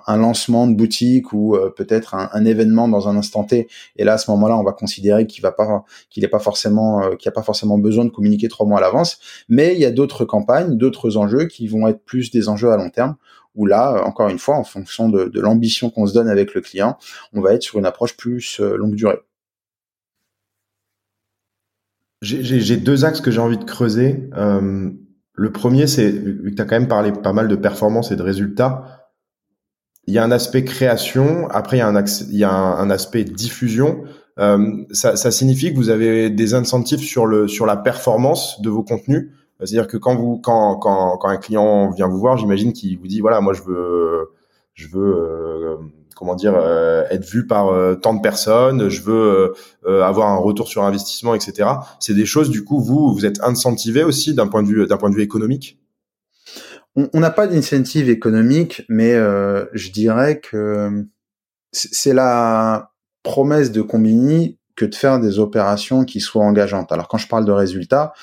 un, lancement de boutique ou euh, peut-être un, événement dans un instant T, et là à ce moment-là, on va considérer qu'il va pas, qu'il n'est pas forcément, euh, qu'il n'y a pas forcément besoin de communiquer trois mois à l'avance, mais il y a d'autres campagnes, d'autres enjeux qui vont être plus des enjeux à long terme, où là, encore une fois, en fonction de, de l'ambition qu'on se donne avec le client, on va être sur une approche plus euh, longue durée. J'ai deux axes que j'ai envie de creuser. Euh, le premier, c'est, vu que tu as quand même parlé pas mal de performance et de résultats, il y a un aspect création, après il y a un, il y a un, aspect diffusion. Euh, ça, ça, signifie que vous avez des incentives sur, le, sur la performance de vos contenus. C'est-à-dire que quand, vous, quand, quand, quand un client vient vous voir, j'imagine qu'il vous dit, voilà, moi je veux, je veux euh, comment dire euh, être vu par euh, tant de personnes, je veux euh, avoir un retour sur investissement, etc. C'est des choses du coup vous vous êtes incentivé aussi d'un point de vue d'un point de vue économique? On n'a pas d'incentive économique, mais je dirais que c'est la promesse de Combini que de faire des opérations qui soient engageantes. Alors quand je parle de résultats,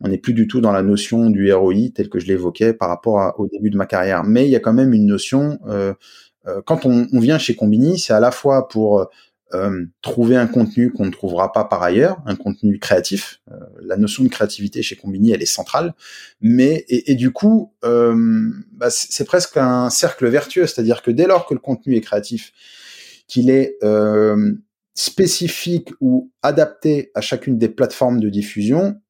on n'est plus du tout dans la notion du ROI tel que je l'évoquais par rapport au début de ma carrière, mais il y a quand même une notion euh, euh, quand on, vient chez Combini, c'est à la fois pour euh, trouver un contenu qu'on ne trouvera pas par ailleurs, un contenu créatif. Euh, la notion de créativité chez Combini, elle est centrale. Mais et, du coup, bah, c'est presque un cercle vertueux, c'est-à-dire que dès lors que le contenu est créatif, qu'il est spécifique ou adapté à chacune des plateformes de diffusion,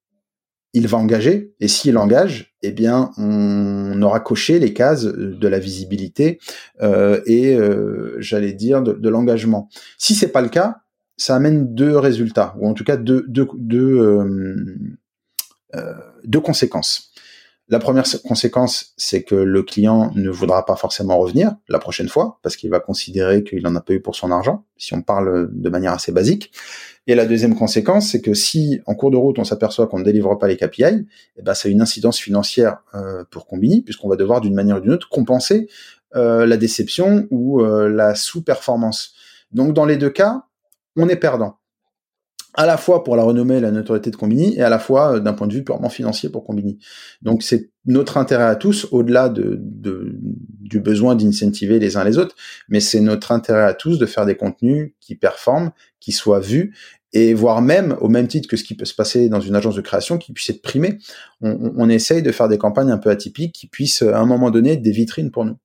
il va engager, et s'il engage, eh bien, on aura coché les cases de la visibilité euh, et, euh, j'allais dire, de, l'engagement. Si c'est pas le cas, ça amène deux résultats, ou en tout cas deux, deux, deux, euh, deux conséquences. La première conséquence, c'est que le client ne voudra pas forcément revenir la prochaine fois parce qu'il va considérer qu'il n'en a pas eu pour son argent, si on parle de manière assez basique. Et la deuxième conséquence, c'est que si en cours de route on s'aperçoit qu'on ne délivre pas les KPI, eh ben ça a une incidence financière euh, pour Combini, puisqu'on va devoir d'une manière ou d'une autre compenser euh, la déception ou euh, la sous-performance. Donc dans les deux cas, on est perdant à la fois pour la renommée et la notoriété de Combini, et à la fois d'un point de vue purement financier pour Combini. Donc c'est notre intérêt à tous, au-delà de, de, du besoin d'incentiver les uns les autres, mais c'est notre intérêt à tous de faire des contenus qui performent, qui soient vus, et voire même, au même titre que ce qui peut se passer dans une agence de création, qui puisse être primé. On, on essaye de faire des campagnes un peu atypiques qui puissent, à un moment donné, être des vitrines pour nous.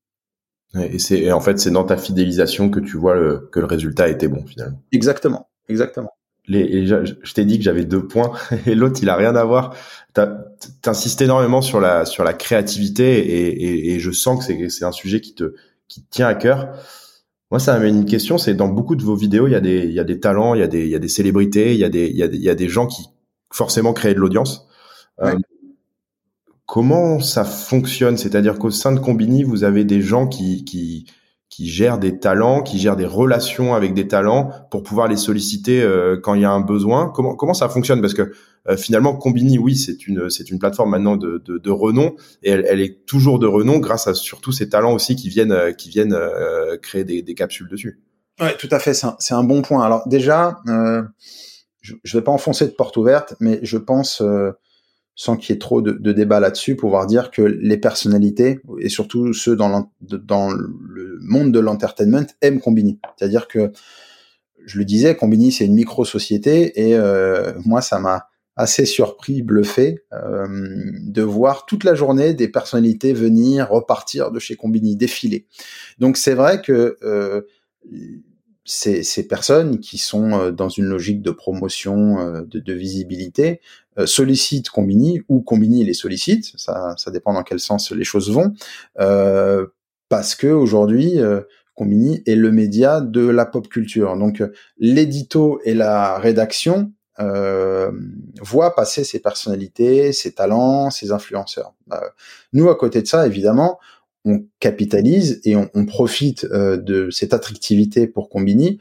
Et c'est en fait c'est dans ta fidélisation que tu vois le, que le résultat était bon finalement. Exactement, exactement. Les, je, t'ai dit que j'avais deux points [LAUGHS] et l'autre il a rien à voir. T'insistes énormément sur la sur la créativité et, et, et je sens que c'est c'est un sujet qui te qui te tient à cœur. Moi, ça m'amène une question, c'est dans beaucoup de vos vidéos, il y a des, il y a des talents, il y a des, il y a des célébrités, il y a des, il y a des, il y a des gens qui forcément créent de l'audience. Euh, comment ça fonctionne? C'est-à-dire qu'au sein de Combini, vous avez des gens qui, qui, qui gèrent des talents, qui gèrent des relations avec des talents pour pouvoir les solliciter euh, quand il y a un besoin. Comment, comment ça fonctionne? Parce que euh, finalement, Combini, oui, c'est une, c'est une plateforme maintenant de, de, renom et elle, elle, est toujours de renom grâce à surtout ces talents aussi qui viennent, euh, qui viennent créer des, des, capsules dessus. Ouais, tout à fait. C'est un, c'est un bon point. Alors déjà, je, je vais pas enfoncer de porte ouverte, mais je pense sans qu'il y ait trop de, de là-dessus, pouvoir dire que les personnalités, et surtout ceux dans, dans le monde de l'entertainment, aiment Combini. C'est-à-dire que, je le disais, Combini, c'est une micro-société, et euh, moi, ça m'a assez surpris, bluffé, euh, de voir toute la journée des personnalités venir, repartir de chez Combini, défiler. Donc c'est vrai que... Euh, ces, ces, personnes qui sont dans une logique de promotion, de, de visibilité, sollicitent Combini ou Combini les sollicite, ça, ça dépend dans quel sens les choses vont, parce que aujourd'hui Combini est le média de la pop culture. Donc l'édito et la rédaction euh, voient passer ses personnalités, ses talents, ses influenceurs. Euh, nous, à côté de ça, évidemment, on capitalise et on, on profite euh, de cette attractivité pour Combini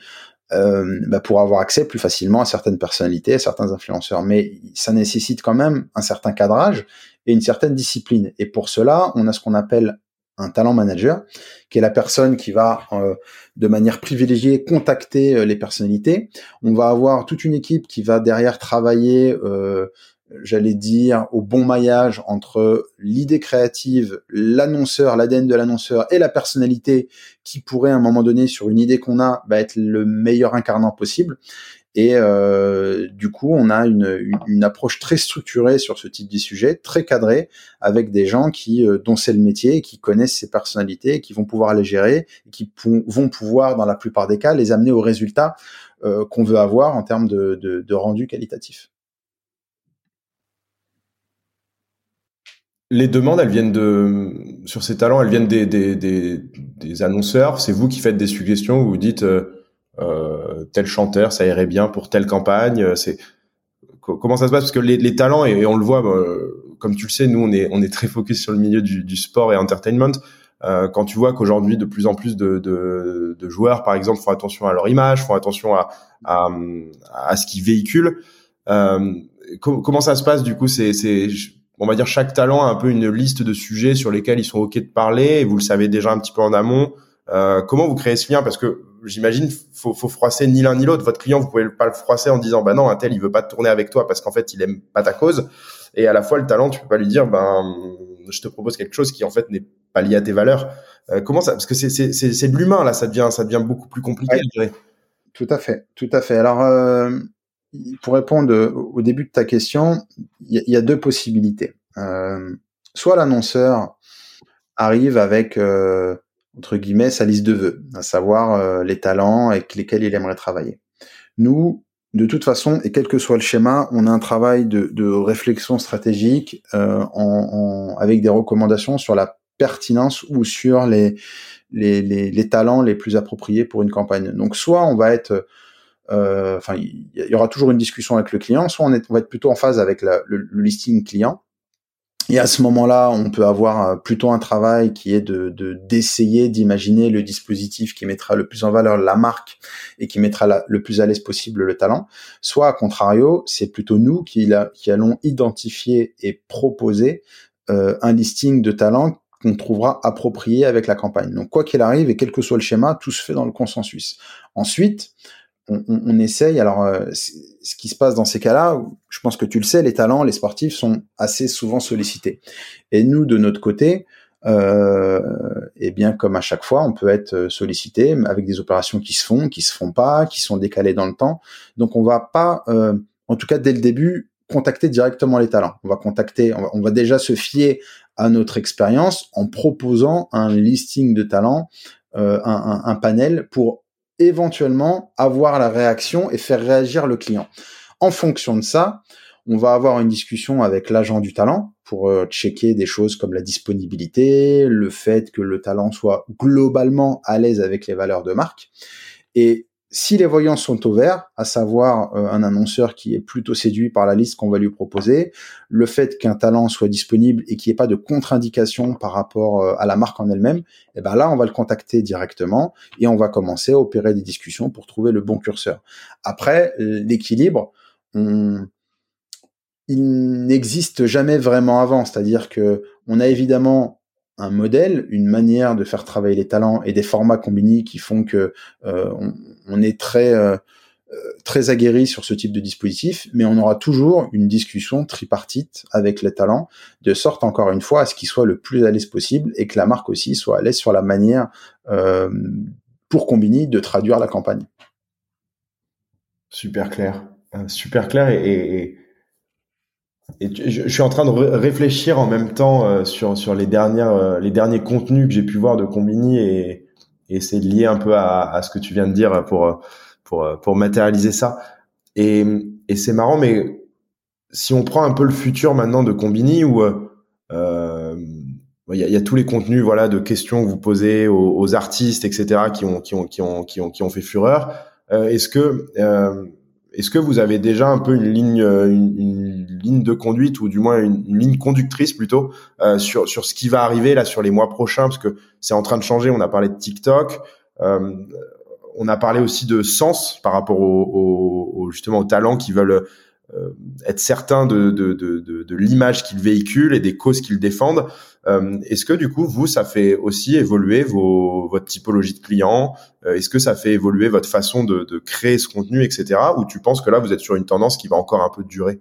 euh, bah pour avoir accès plus facilement à certaines personnalités, à certains influenceurs. Mais ça nécessite quand même un certain cadrage et une certaine discipline. Et pour cela, on a ce qu'on appelle un talent manager, qui est la personne qui va euh, de manière privilégiée contacter euh, les personnalités. On va avoir toute une équipe qui va derrière travailler, euh, j'allais dire, au bon maillage entre l'idée créative, l'annonceur, l'ADN de l'annonceur et la personnalité qui pourrait à un moment donné sur une idée qu'on a bah, être le meilleur incarnant possible. Et euh, du coup, on a une, approche très structurée sur ce type de sujet, très cadrée, avec des gens qui euh, dont c'est le métier, qui connaissent ces personnalités, qui vont pouvoir les gérer, et qui vont pouvoir, dans la plupart des cas, les amener au résultat euh, qu'on veut avoir en termes de rendu qualitatif. Les demandes, elles viennent de sur ces talents, elles viennent des, des, annonceurs. C'est vous qui faites des suggestions, vous dites euh, euh, tel chanteur, ça irait bien pour telle campagne. Euh, c'est comment ça se passe? Parce que les, talents et, on le voit, bah, comme tu le sais, nous on est on est très focus sur le milieu du, sport et entertainment. Euh, quand tu vois qu'aujourd'hui de plus en plus de, de, de, joueurs, par exemple, font attention à leur image, font attention à, à, à ce qu'ils véhiculent. Comment ça se passe du coup C'est on va dire chaque talent a un peu une liste de sujets sur lesquels ils sont ok de parler. Et vous le savez déjà un petit peu en amont. Euh, comment vous créez ce lien? Parce que j'imagine, faut, faut froisser ni l'un ni l'autre. Votre client, vous pouvez pas le froisser en disant, bah non, un tel, il veut pas tourner avec toi parce qu'en fait, il aime pas ta cause. Et à la fois, le talent, tu peux pas lui dire, ben, je te propose quelque chose qui en fait n'est pas lié à tes valeurs. Euh, comment ça? Parce que c'est de l'humain là, ça devient ça devient beaucoup plus compliqué. je dirais. Tout à fait, tout à fait. Alors, euh, pour répondre au début de ta question, il y, a deux possibilités. Euh, soit l'annonceur arrive avec euh, entre guillemets, sa liste de vœux, à savoir euh, les talents avec lesquels il aimerait travailler. Nous, de toute façon, et quel que soit le schéma, on a un travail de, réflexion stratégique euh, avec des recommandations sur la pertinence ou sur les, talents les plus appropriés pour une campagne. Donc, soit on va être, euh, enfin, il y, aura toujours une discussion avec le client, soit on, est, on va être plutôt en phase avec la, le, le listing client et à ce moment-là, on peut avoir euh, plutôt un travail qui est de d'essayer d'imaginer le dispositif qui mettra le plus en valeur la marque et qui mettra le plus à l'aise possible le talent. Soit, à contrario, c'est plutôt nous qui, qui allons identifier et proposer euh, un listing de talents qu'on trouvera approprié avec la campagne. Donc, quoi qu'il arrive et quel que soit le schéma, tout se fait dans le consensus. Ensuite, on, on, essaye. Alors, euh, ce qui se passe dans ces cas-là, je pense que tu le sais, les talents, les sportifs sont assez souvent sollicités. Et nous, de notre côté, euh, eh bien, comme à chaque fois, on peut être sollicité avec des opérations qui se font, qui se font pas, qui sont décalées dans le temps. Donc, on va pas, euh, en tout cas dès le début, contacter directement les talents. On va contacter, on va, on va déjà se fier à notre expérience en proposant un listing de talents, euh, un, un panel pour éventuellement avoir la réaction et faire réagir le client. En fonction de ça, on va avoir une discussion avec l'agent du talent pour euh, checker des choses comme la disponibilité, le fait que le talent soit globalement à l'aise avec les valeurs de marque. Et si les voyants sont au vert, à savoir euh, un annonceur qui est plutôt séduit par la liste qu'on va lui proposer, le fait qu'un talent soit disponible et qu'il n'y ait pas de contre-indication par rapport euh, à la marque en elle-même, et eh ben là, on va le contacter directement et on va commencer à opérer des discussions pour trouver le bon curseur. Après, l'équilibre, il n'existe jamais vraiment avant, c'est-à-dire que on a évidemment un modèle, une manière de faire travailler les talents et des formats combinés qui font que euh, on, est très euh, euh, très aguerri sur ce type de dispositif, mais on aura toujours une discussion tripartite avec les talents, de sorte encore une fois à ce qu'ils soient le plus à l'aise possible et que la marque aussi soit à l'aise sur la manière pour Combini de traduire la campagne. Super clair, super clair et et je, suis en train de réfléchir en même temps euh, sur sur les dernières euh, les derniers contenus que j'ai pu voir de Combini et et de lier un peu à, à, ce que tu viens de dire pour pour pour matérialiser ça. Et, et c'est marrant, mais si on prend un peu le futur maintenant de Combini, où euh, il y, a, y, a, tous les contenus voilà de questions que vous posez aux, aux artistes etc qui ont qui ont qui ont qui ont qui ont fait fureur euh, est-ce que euh, est-ce que vous avez déjà un peu une ligne, une, une ligne de conduite ou du moins une, ligne conductrice plutôt euh, sur sur ce qui va arriver là sur les mois prochains? Parce que c'est en train de changer. On a parlé de TikTok, euh, on a parlé aussi de sens par rapport au, au, justement aux talents qui veulent euh, être certains de, de, de l'image qu'ils véhiculent et des causes qu'ils défendent. Euh, Est-ce que du coup, vous, ça fait aussi évoluer vos, votre typologie de clients? Euh, Est-ce que ça fait évoluer votre façon de, de créer ce contenu, etc. Ou tu penses que là, vous êtes sur une tendance qui va encore un peu durer?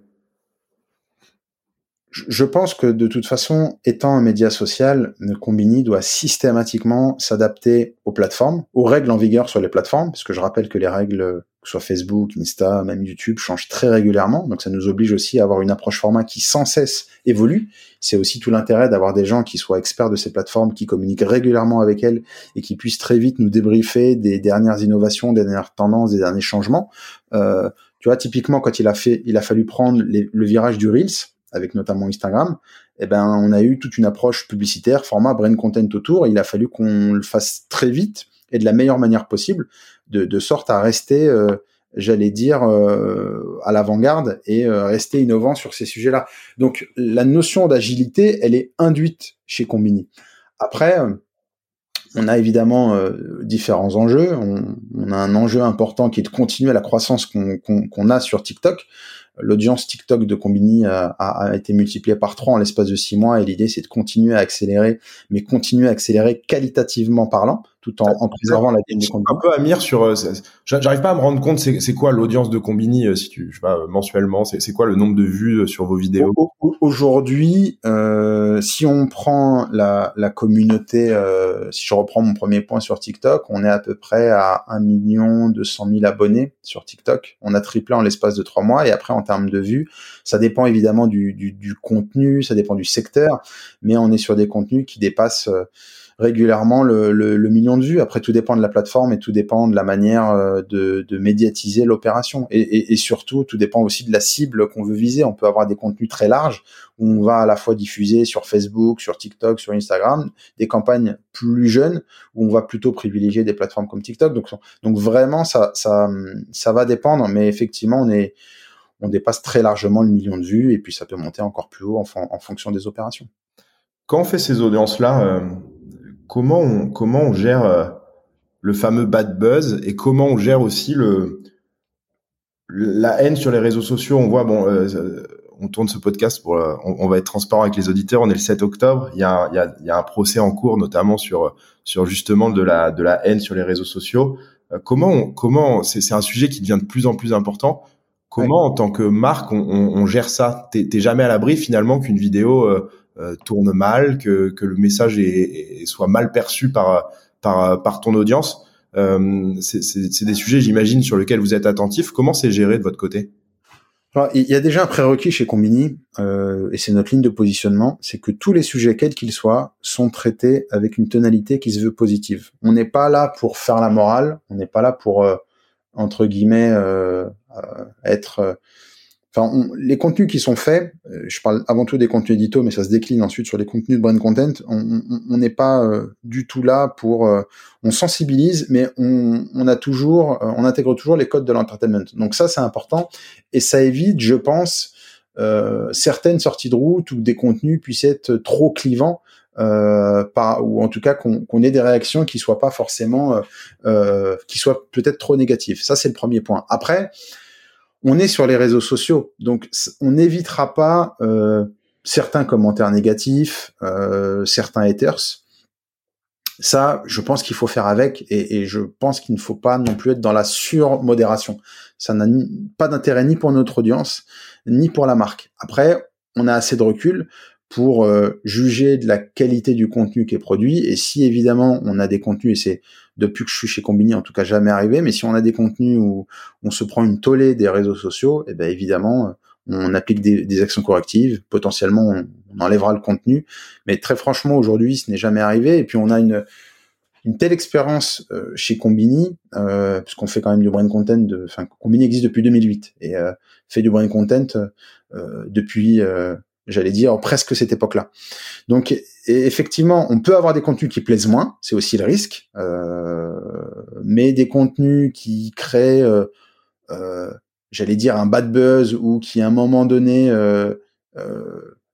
Je pense que de toute façon, étant un média social, Combini doit systématiquement s'adapter aux plateformes, aux règles en vigueur sur les plateformes, parce que je rappelle que les règles, que ce soit Facebook, Insta, même YouTube, changent très régulièrement. Donc ça nous oblige aussi à avoir une approche format qui sans cesse évolue. C'est aussi tout l'intérêt d'avoir des gens qui soient experts de ces plateformes, qui communiquent régulièrement avec elles et qui puissent très vite nous débriefer des dernières innovations, des dernières tendances, des derniers changements. Euh, tu vois, typiquement, quand il a fait, il a fallu prendre le virage du Reels, avec notamment Instagram, eh ben, on a eu toute une approche publicitaire, format brain content autour. Il a fallu qu'on le fasse très vite et de la meilleure manière possible, de, de sorte à rester, euh, j'allais dire, euh, à l'avant-garde et euh, rester innovant sur ces sujets-là. Donc, la notion d'agilité, elle est induite chez Combini. Après, on a évidemment différents enjeux. On, on, a un enjeu important qui est de continuer la croissance qu'on qu'on a sur TikTok l'audience TikTok de Combini a, été multipliée par trois en l'espace de six mois et l'idée c'est de continuer à accélérer, mais continuer à accélérer qualitativement parlant tout en, en préservant la des Un peu Amir sur, euh, j'arrive pas à me rendre compte c'est quoi l'audience de Combini euh, si tu, je sais pas, mensuellement, c'est quoi le nombre de vues euh, sur vos vidéos? Aujourd'hui, euh, si on prend la, la communauté, euh, si je reprends mon premier point sur TikTok, on est à peu près à 1 million 200 000 abonnés sur TikTok. On a triplé en l'espace de trois mois et après en termes de vues, ça dépend évidemment du, du, du contenu, ça dépend du secteur, mais on est sur des contenus qui dépassent régulièrement le, million de vues. Après, tout dépend de la plateforme et tout dépend de la manière euh, de, médiatiser l'opération. Et, surtout, tout dépend aussi de la cible qu'on veut viser. On peut avoir des contenus très larges où on va à la fois diffuser sur Facebook, sur TikTok, sur Instagram, des campagnes plus jeunes où on va plutôt privilégier des plateformes comme TikTok. Donc, donc vraiment, ça, ça, va dépendre. Mais effectivement, on est on dépasse très largement le million de vues et puis ça peut monter encore plus haut en, en fonction des opérations. Quand on fait ces audiences-là, euh, comment on, comment on gère euh, le fameux bad buzz et comment on gère aussi le la haine sur les réseaux sociaux. On voit, bon, euh, on tourne ce podcast pour, euh, on, va être transparent avec les auditeurs. On est le 7 octobre. Il y a, il y a, il y a un procès en cours, notamment sur sur justement de la de la haine sur les réseaux sociaux. comment on, comment c'est un sujet qui devient de plus en plus important. Comment en tant que marque on, on, on gère ça? T'es jamais à l'abri finalement qu'une vidéo euh, tourne mal, que, que le message soit mal perçu par, par, par ton audience. Euh, c'est des sujets, j'imagine, sur lesquels vous êtes attentif. Comment c'est géré de votre côté? Il y a déjà un prérequis chez Combini, euh, et c'est notre ligne de positionnement, c'est que tous les sujets, quels qu'ils soient, sont traités avec une tonalité qui se veut positive. On n'est pas là pour faire la morale, on n'est pas là pour, euh, entre guillemets, euh, euh être enfin, les contenus qui sont faits, euh, je parle avant tout des contenus édito, mais ça se décline ensuite sur les contenus de brand content. On n'est pas euh, du tout là pour, euh, on sensibilise, mais on, on a toujours, on intègre toujours les codes de l'entertainment. Donc ça, c'est important et ça évite, je pense, certaines sorties de route ou des contenus puissent être trop clivants. Euh, par, ou en tout cas qu'on ait des réactions qui soient pas forcément, euh, qui soient peut-être trop négatives. Ça c'est le premier point. Après, on est sur les réseaux sociaux, donc on n'évitera pas euh, certains commentaires négatifs, euh, certains haters. Ça, je pense qu'il faut faire avec, et, je pense qu'il ne faut pas non plus être dans la surmodération. Ça n'a pas d'intérêt ni pour notre audience, ni pour la marque. Après, on a assez de recul pour euh, juger de la qualité du contenu qui est produit. Et si évidemment on a des contenus, et c'est depuis que je suis chez Combini en tout cas jamais arrivé, mais si on a des contenus où on se prend une tollée des réseaux sociaux, et eh ben évidemment euh, on applique des, des, actions correctives, potentiellement on, enlèvera le contenu. Mais très franchement aujourd'hui ce n'est jamais arrivé. Et puis on a une une telle expérience chez Combini, puisqu'on fait quand même du brand content. Enfin, Combini existe depuis 2008 et fait du brand content depuis j'allais dire presque cette époque-là. Donc effectivement, on peut avoir des contenus qui plaisent moins, c'est aussi le risque, euh, mais des contenus qui créent, euh, euh, j'allais dire un bad buzz ou qui à un moment donné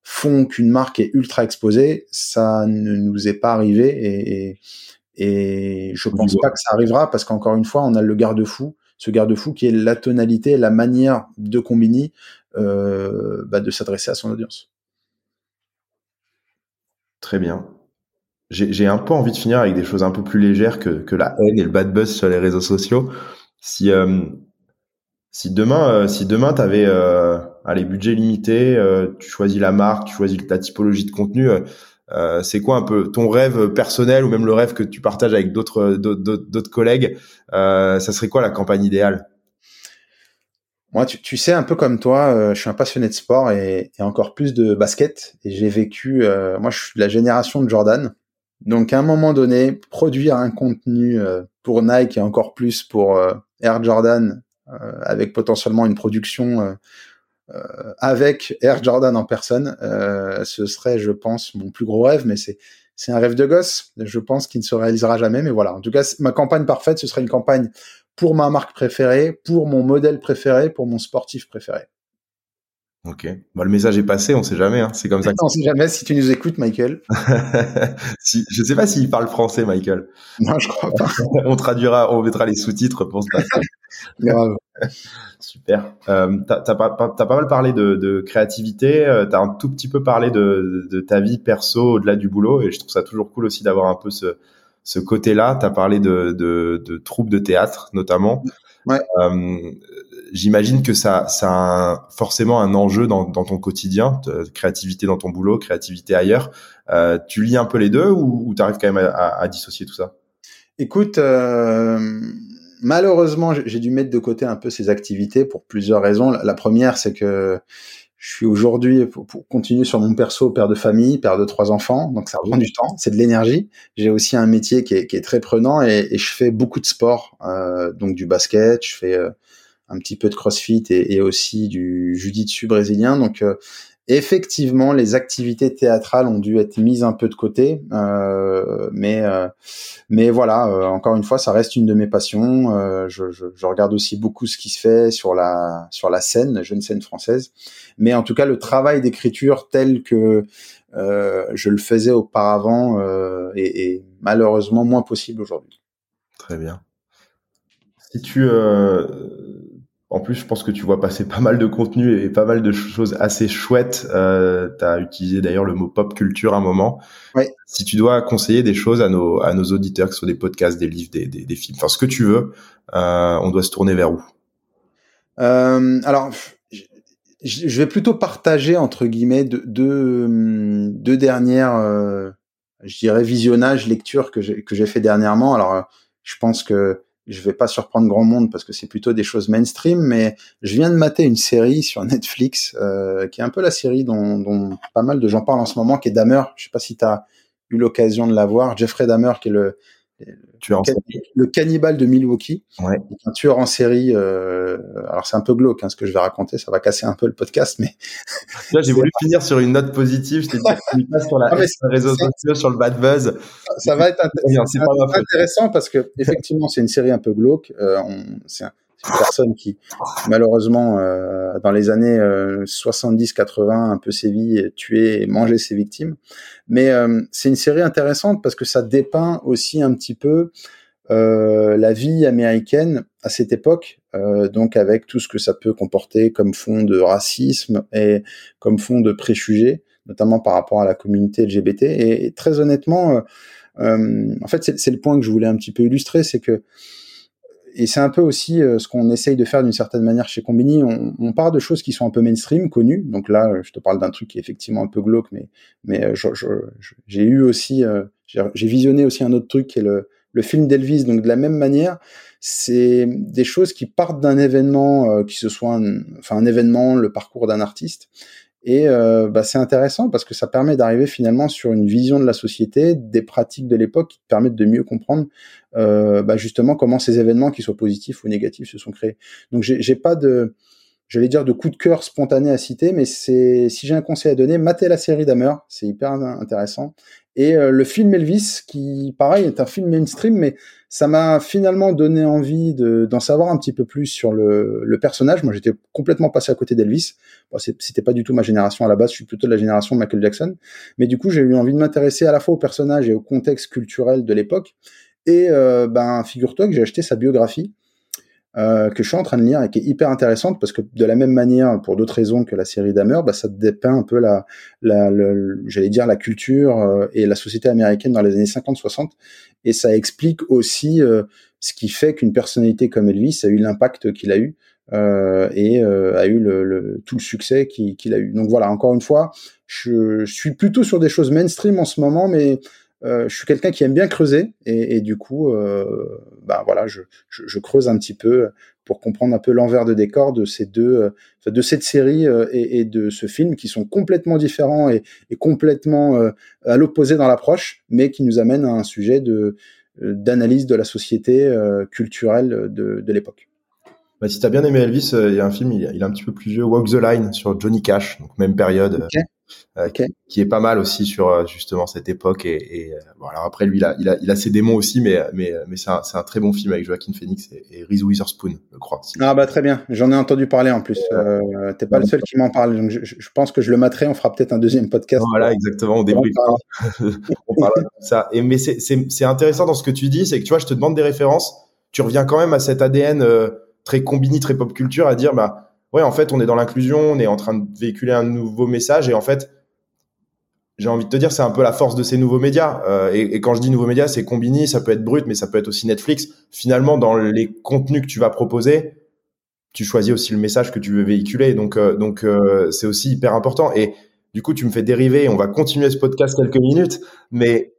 font qu'une marque est ultra exposée, ça ne nous est pas arrivé et, et, et je pense pas que ça arrivera parce qu'encore une fois, on a le garde-fou ce garde-fou qui est la tonalité, la manière de combiner bah, de s'adresser à son audience. Très bien. J'ai un peu envie de finir avec des choses un peu plus légères que, que la haine et le bad buzz sur les réseaux sociaux. Si, euh, si demain, euh, si demain tu avais euh, les budgets limités, euh, tu choisis la marque, tu choisis ta typologie de contenu, euh, c'est quoi un peu ton rêve personnel ou même le rêve que tu partages avec d'autres collègues Ça serait quoi la campagne idéale? Moi, tu, sais, un peu comme toi, euh, je suis un passionné de sport et, encore plus de basket. Et j'ai vécu, euh, moi, je suis de la génération de Jordan. Donc, à un moment donné, produire un contenu euh, pour Nike et encore plus pour Air Jordan, avec potentiellement une production avec Air Jordan en personne, ce serait, je pense, mon plus gros rêve. Mais c'est c'est un rêve de gosse, je pense, qui ne se réalisera jamais. Mais voilà, en tout cas, ma campagne parfaite, ce serait une campagne pour ma marque préférée, pour mon modèle préféré, pour mon sportif préféré. Ok. Bon, le message est passé, on sait jamais. Hein. C'est comme ça. on sait jamais si tu nous écoutes, Michael. [LAUGHS] si, je sais pas s'il parle français, Michael. Non, je crois pas. [LAUGHS] on traduira, on mettra les sous-titres pour ce passage. [LAUGHS] Grave. Super. Euh, t'as, as pas, pas, mal parlé de, de créativité. Euh, t'as un tout petit peu parlé de, de ta vie perso au-delà du boulot, et je trouve ça toujours cool aussi d'avoir un peu ce, ce côté-là. Tu as parlé de, de, de, troupes de théâtre notamment. Ouais. Euh, J'imagine que ça, ça a forcément un enjeu dans, dans ton quotidien, créativité dans ton boulot, créativité ailleurs. Euh, tu lis un peu les deux ou, tu arrives quand même à, à, dissocier tout ça? Écoute, euh, malheureusement, j'ai dû mettre de côté un peu ces activités pour plusieurs raisons. La, première, c'est que je suis aujourd'hui, pour, continuer sur mon perso, père de famille, père de trois enfants, donc ça prend du temps, c'est de l'énergie. J'ai aussi un métier qui est, qui est très prenant et, et, je fais beaucoup de sport, euh, donc du basket, je fais euh, un petit peu de crossfit et, et aussi du jiu-jitsu brésilien. Donc euh, effectivement, les activités théâtrales ont dû être mises un peu de côté, euh, mais euh, mais voilà, euh, encore une fois, ça reste une de mes passions. Euh, je, je, je, regarde aussi beaucoup ce qui se fait sur la sur la scène, jeune scène française, mais en tout cas, le travail d'écriture tel que je le faisais auparavant est, est, malheureusement moins possible aujourd'hui. Très bien. Si tu en plus, je pense que tu vois passer pas mal de contenu et pas mal de choses assez chouettes. Euh, tu as utilisé d'ailleurs le mot pop culture un moment. Ouais. Si tu dois conseiller des choses à nos, à nos auditeurs, que ce soit des podcasts, des livres, des, des, des films, enfin ce que tu veux, euh, on doit se tourner vers où? Euh, Alors, je vais plutôt partager entre guillemets deux, deux, deux dernières, euh, je dirais, visionnages, lectures que j'ai fait dernièrement. Alors, je pense que je vais pas surprendre grand monde parce que c'est plutôt des choses mainstream, mais je viens de mater une série sur Netflix euh, qui est un peu la série dont, pas mal de gens parlent en ce moment, qui est Dahmer. Je sais pas si tu as eu l'occasion de la voir. Jeffrey Dahmer, qui est le, tueur en le cannibale de Milwaukee, ouais. un tueur en série. Euh, alors c'est un peu glauque hein, ce que je vais raconter, ça va casser un peu le podcast, mais [LAUGHS] là j'ai voulu finir sur une note positive. Je t'ai dit pas sur la [LAUGHS] ah, réseaux sociaux, sur le bad buzz. Ça, va être [LAUGHS] intéressant parce que effectivement c'est une série un peu glauque. Euh, c'est un, une personne qui, malheureusement, euh, dans les années 70-80, euh, un peu sévi, tué et mangé ses victimes. Mais euh, c'est une série intéressante parce que ça dépeint aussi un petit peu la vie américaine à cette époque, donc avec tout ce que ça peut comporter comme fond de racisme et comme fond de préjugés, notamment par rapport à la communauté LGBT. Et, et très honnêtement, en fait, c'est le point que je voulais un petit peu illustrer, c'est que et c'est un peu aussi euh, ce qu'on essaye de faire d'une certaine manière chez Combini. On, on, part de choses qui sont un peu mainstream, connues. Donc là, je te parle d'un truc qui est effectivement un peu glauque, mais, mais euh, j'ai eu aussi, euh, j'ai visionné aussi un autre truc qui est le, film d'Elvis. Donc de la même manière, c'est des choses qui partent d'un événement, qui se soit, enfin un événement, le parcours d'un artiste, Et euh, bah, c'est intéressant parce que ça permet d'arriver finalement sur une vision de la société, des pratiques de l'époque qui permettent de mieux comprendre euh, bah, justement comment ces événements, qu'ils soient positifs ou négatifs, se sont créés. Donc j'ai pas de, j'allais dire de coup de cœur spontané à citer, mais c'est si j'ai un conseil à donner, matez la série Dahmer, c'est hyper intéressant. Et euh, le film Elvis, qui pareil est un film mainstream, mais ça m'a finalement donné envie d'en savoir un petit peu plus sur le, le personnage. Moi, j'étais complètement passé à côté d'Elvis. Bon, C'était pas du tout ma génération à la base. Je suis plutôt de la génération de Michael Jackson. Mais du coup, j'ai eu envie de m'intéresser à la fois au personnage et au contexte culturel de l'époque. Et euh, ben, figure-toi que j'ai acheté sa biographie euh, que je suis en train de lire et qui est hyper intéressante parce que de la même manière, pour d'autres raisons que la série Dahmer, bah, ça dépeint un peu la, la, j'allais dire la culture euh, et la société américaine dans les années 50-60 et ça explique aussi euh, ce qui fait qu'une personnalité comme Elvis a eu l'impact qu'il a eu euh, et a eu le, le, tout le succès qu'il a eu. Donc voilà, encore une fois, je, suis plutôt sur des choses mainstream en ce moment, mais euh, je suis quelqu'un qui aime bien creuser et, et du coup, euh, bah voilà, je, je, je, creuse un petit peu pour comprendre un peu l'envers de décor de ces deux, euh, de cette série euh, et, et, de ce film qui sont complètement différents et, et complètement à l'opposé dans l'approche, mais qui nous amènent à un sujet de d'analyse de la société culturelle de, de l'époque. Bah, si t'as bien aimé Elvis, il y a un film, il, il, est un petit peu plus vieux, Walk the Line sur Johnny Cash, donc même période. Okay. Euh, qui est pas mal aussi sur euh, justement cette époque. Et, et euh, bon, alors après lui, il a, il a, il a ses démons aussi, mais mais mais c'est un, c'est un très bon film avec Joaquin Phoenix et, et Reese Witherspoon, je crois. Ah bah très bien, j'en ai entendu parler en plus. Euh, T'es pas le seul qui m'en parle, donc je, je, pense que je le mettrai. On fera peut-être un deuxième podcast. Voilà, exactement. [LAUGHS] On débrief. on parle de ça. Et mais c'est intéressant dans ce que tu dis, c'est que tu vois, je te demande des références. Tu reviens quand même à cet ADN très combiné, très pop culture, à dire bah ouais, en fait, on est dans l'inclusion, on est en train de véhiculer un nouveau message et en fait, j'ai envie de te dire, c'est un peu la force de ces nouveaux médias. Euh, et, quand je dis nouveaux médias, c'est Combini, ça peut être Brut, mais ça peut être aussi Netflix. Finalement, dans les contenus que tu vas proposer, tu choisis aussi le message que tu veux véhiculer. Donc, euh, donc euh, c'est aussi hyper important. Et du coup, tu me fais dériver. On va continuer ce podcast quelques minutes, mais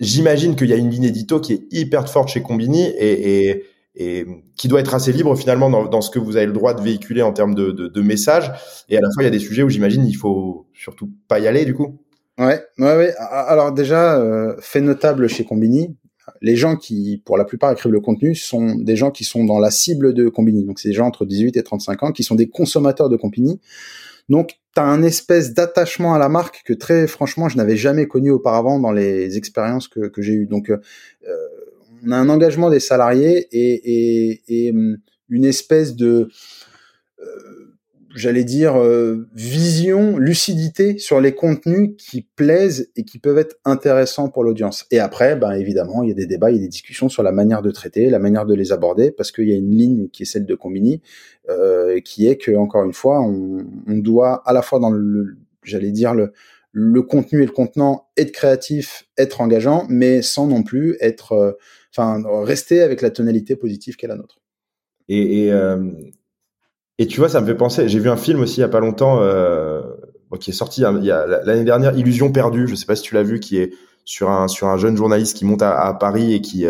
j'imagine qu'il y a une ligne édito qui est hyper forte chez Combini et et qui doit être assez libre finalement dans, dans, ce que vous avez le droit de véhiculer en termes de, de, de, messages. Et à la fois, il y a des sujets où j'imagine il faut surtout pas y aller du coup. Ouais, ouais, ouais. Alors déjà, euh, fait notable chez Combini, les gens qui, pour la plupart, écrivent le contenu sont des gens qui sont dans la cible de Combini. Donc c'est des gens entre 18 et 35 ans qui sont des consommateurs de Combini. Donc tu as un espèce d'attachement à la marque que très franchement je n'avais jamais connu auparavant dans les expériences que, que j'ai eues. Donc euh, on a un engagement des salariés et, hum, une espèce de, euh, j'allais dire, euh, vision, lucidité sur les contenus qui plaisent et qui peuvent être intéressants pour l'audience. Et après, ben évidemment, il y a des débats, il y a des discussions sur la manière de traiter, la manière de les aborder, parce qu'il y a une ligne qui est celle de Combini, euh, qui est que encore une fois, on, on doit à la fois dans le, j'allais dire le le contenu et le contenant être créatif, être engageant, mais sans non plus être euh, enfin rester avec la tonalité positive qu'est la nôtre. Et, et, euh, et, tu vois, ça me fait penser. J'ai vu un film aussi il y a pas longtemps euh, qui est sorti il y a l'année dernière, Illusion perdue. Je sais pas si tu l'as vu, qui est sur un sur un jeune journaliste qui monte à, à Paris et qui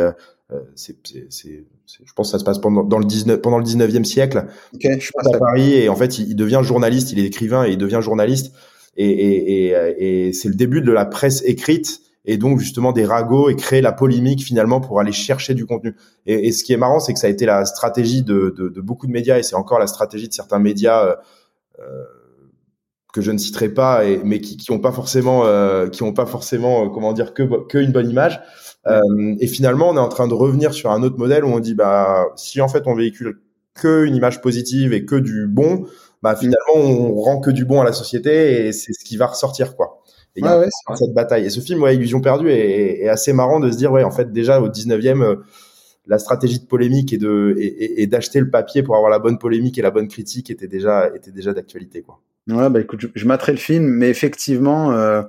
c'est, c'est, je pense que ça se passe pendant dans le 19 pendant le 19e siècle. Okay, je passe à Paris et en fait il, il, devient journaliste, il est écrivain et il devient journaliste et, et, et, et c'est le début de la presse écrite et donc justement des ragots et créer la polémique finalement pour aller chercher du contenu. Et, et ce qui est marrant, c'est que ça a été la stratégie de, de, de beaucoup de médias et c'est encore la stratégie de certains médias euh, euh que je ne citerai pas, et, mais qui qui ont pas forcément euh, qui ont pas forcément euh, comment dire que que une bonne image. Euh, et finalement, on est en train de revenir sur un autre modèle où on dit bah si en fait on véhicule que une image positive et que du bon, bah finalement on rend que du bon à la société et c'est ce qui va ressortir quoi. Et il y a ouais, cette bataille. Et ce film, ouais, Illusion perdue, est, est, assez marrant de se dire, ouais, en fait, déjà au 19e, euh, la stratégie de polémique et de et, et d'acheter le papier pour avoir la bonne polémique et la bonne critique était déjà était déjà d'actualité, quoi. Ouais, bah écoute, je, je le film, mais effectivement, euh,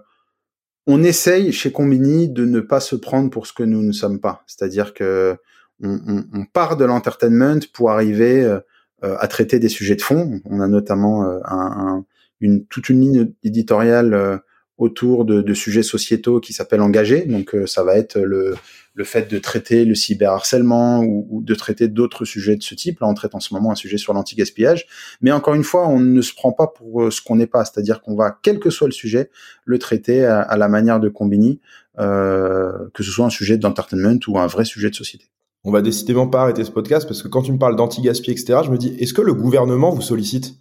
on essaye chez Combini de ne pas se prendre pour ce que nous ne sommes pas. C'est-à-dire que on, on, on part de l'entertainment pour arriver euh, à traiter des sujets de fond. On a notamment euh, un, un, une toute une ligne éditoriale autour de, sujets sociétaux qui s'appellent engagés. Donc ça va être le, le fait de traiter le cyberharcèlement ou, ou de traiter d'autres sujets de ce type. Là, on traite en ce moment un sujet sur l'anti-gaspillage. Mais encore une fois, on ne se prend pas pour ce qu'on n'est pas. C'est-à-dire qu'on va, quel que soit le sujet, le traiter à, la manière de Combini, euh, que ce soit un sujet d'entertainment ou un vrai sujet de société on va décidément pas arrêter ce podcast parce que quand tu me parles d'anti-gaspi, etc., je me dis, est-ce que le gouvernement vous sollicite?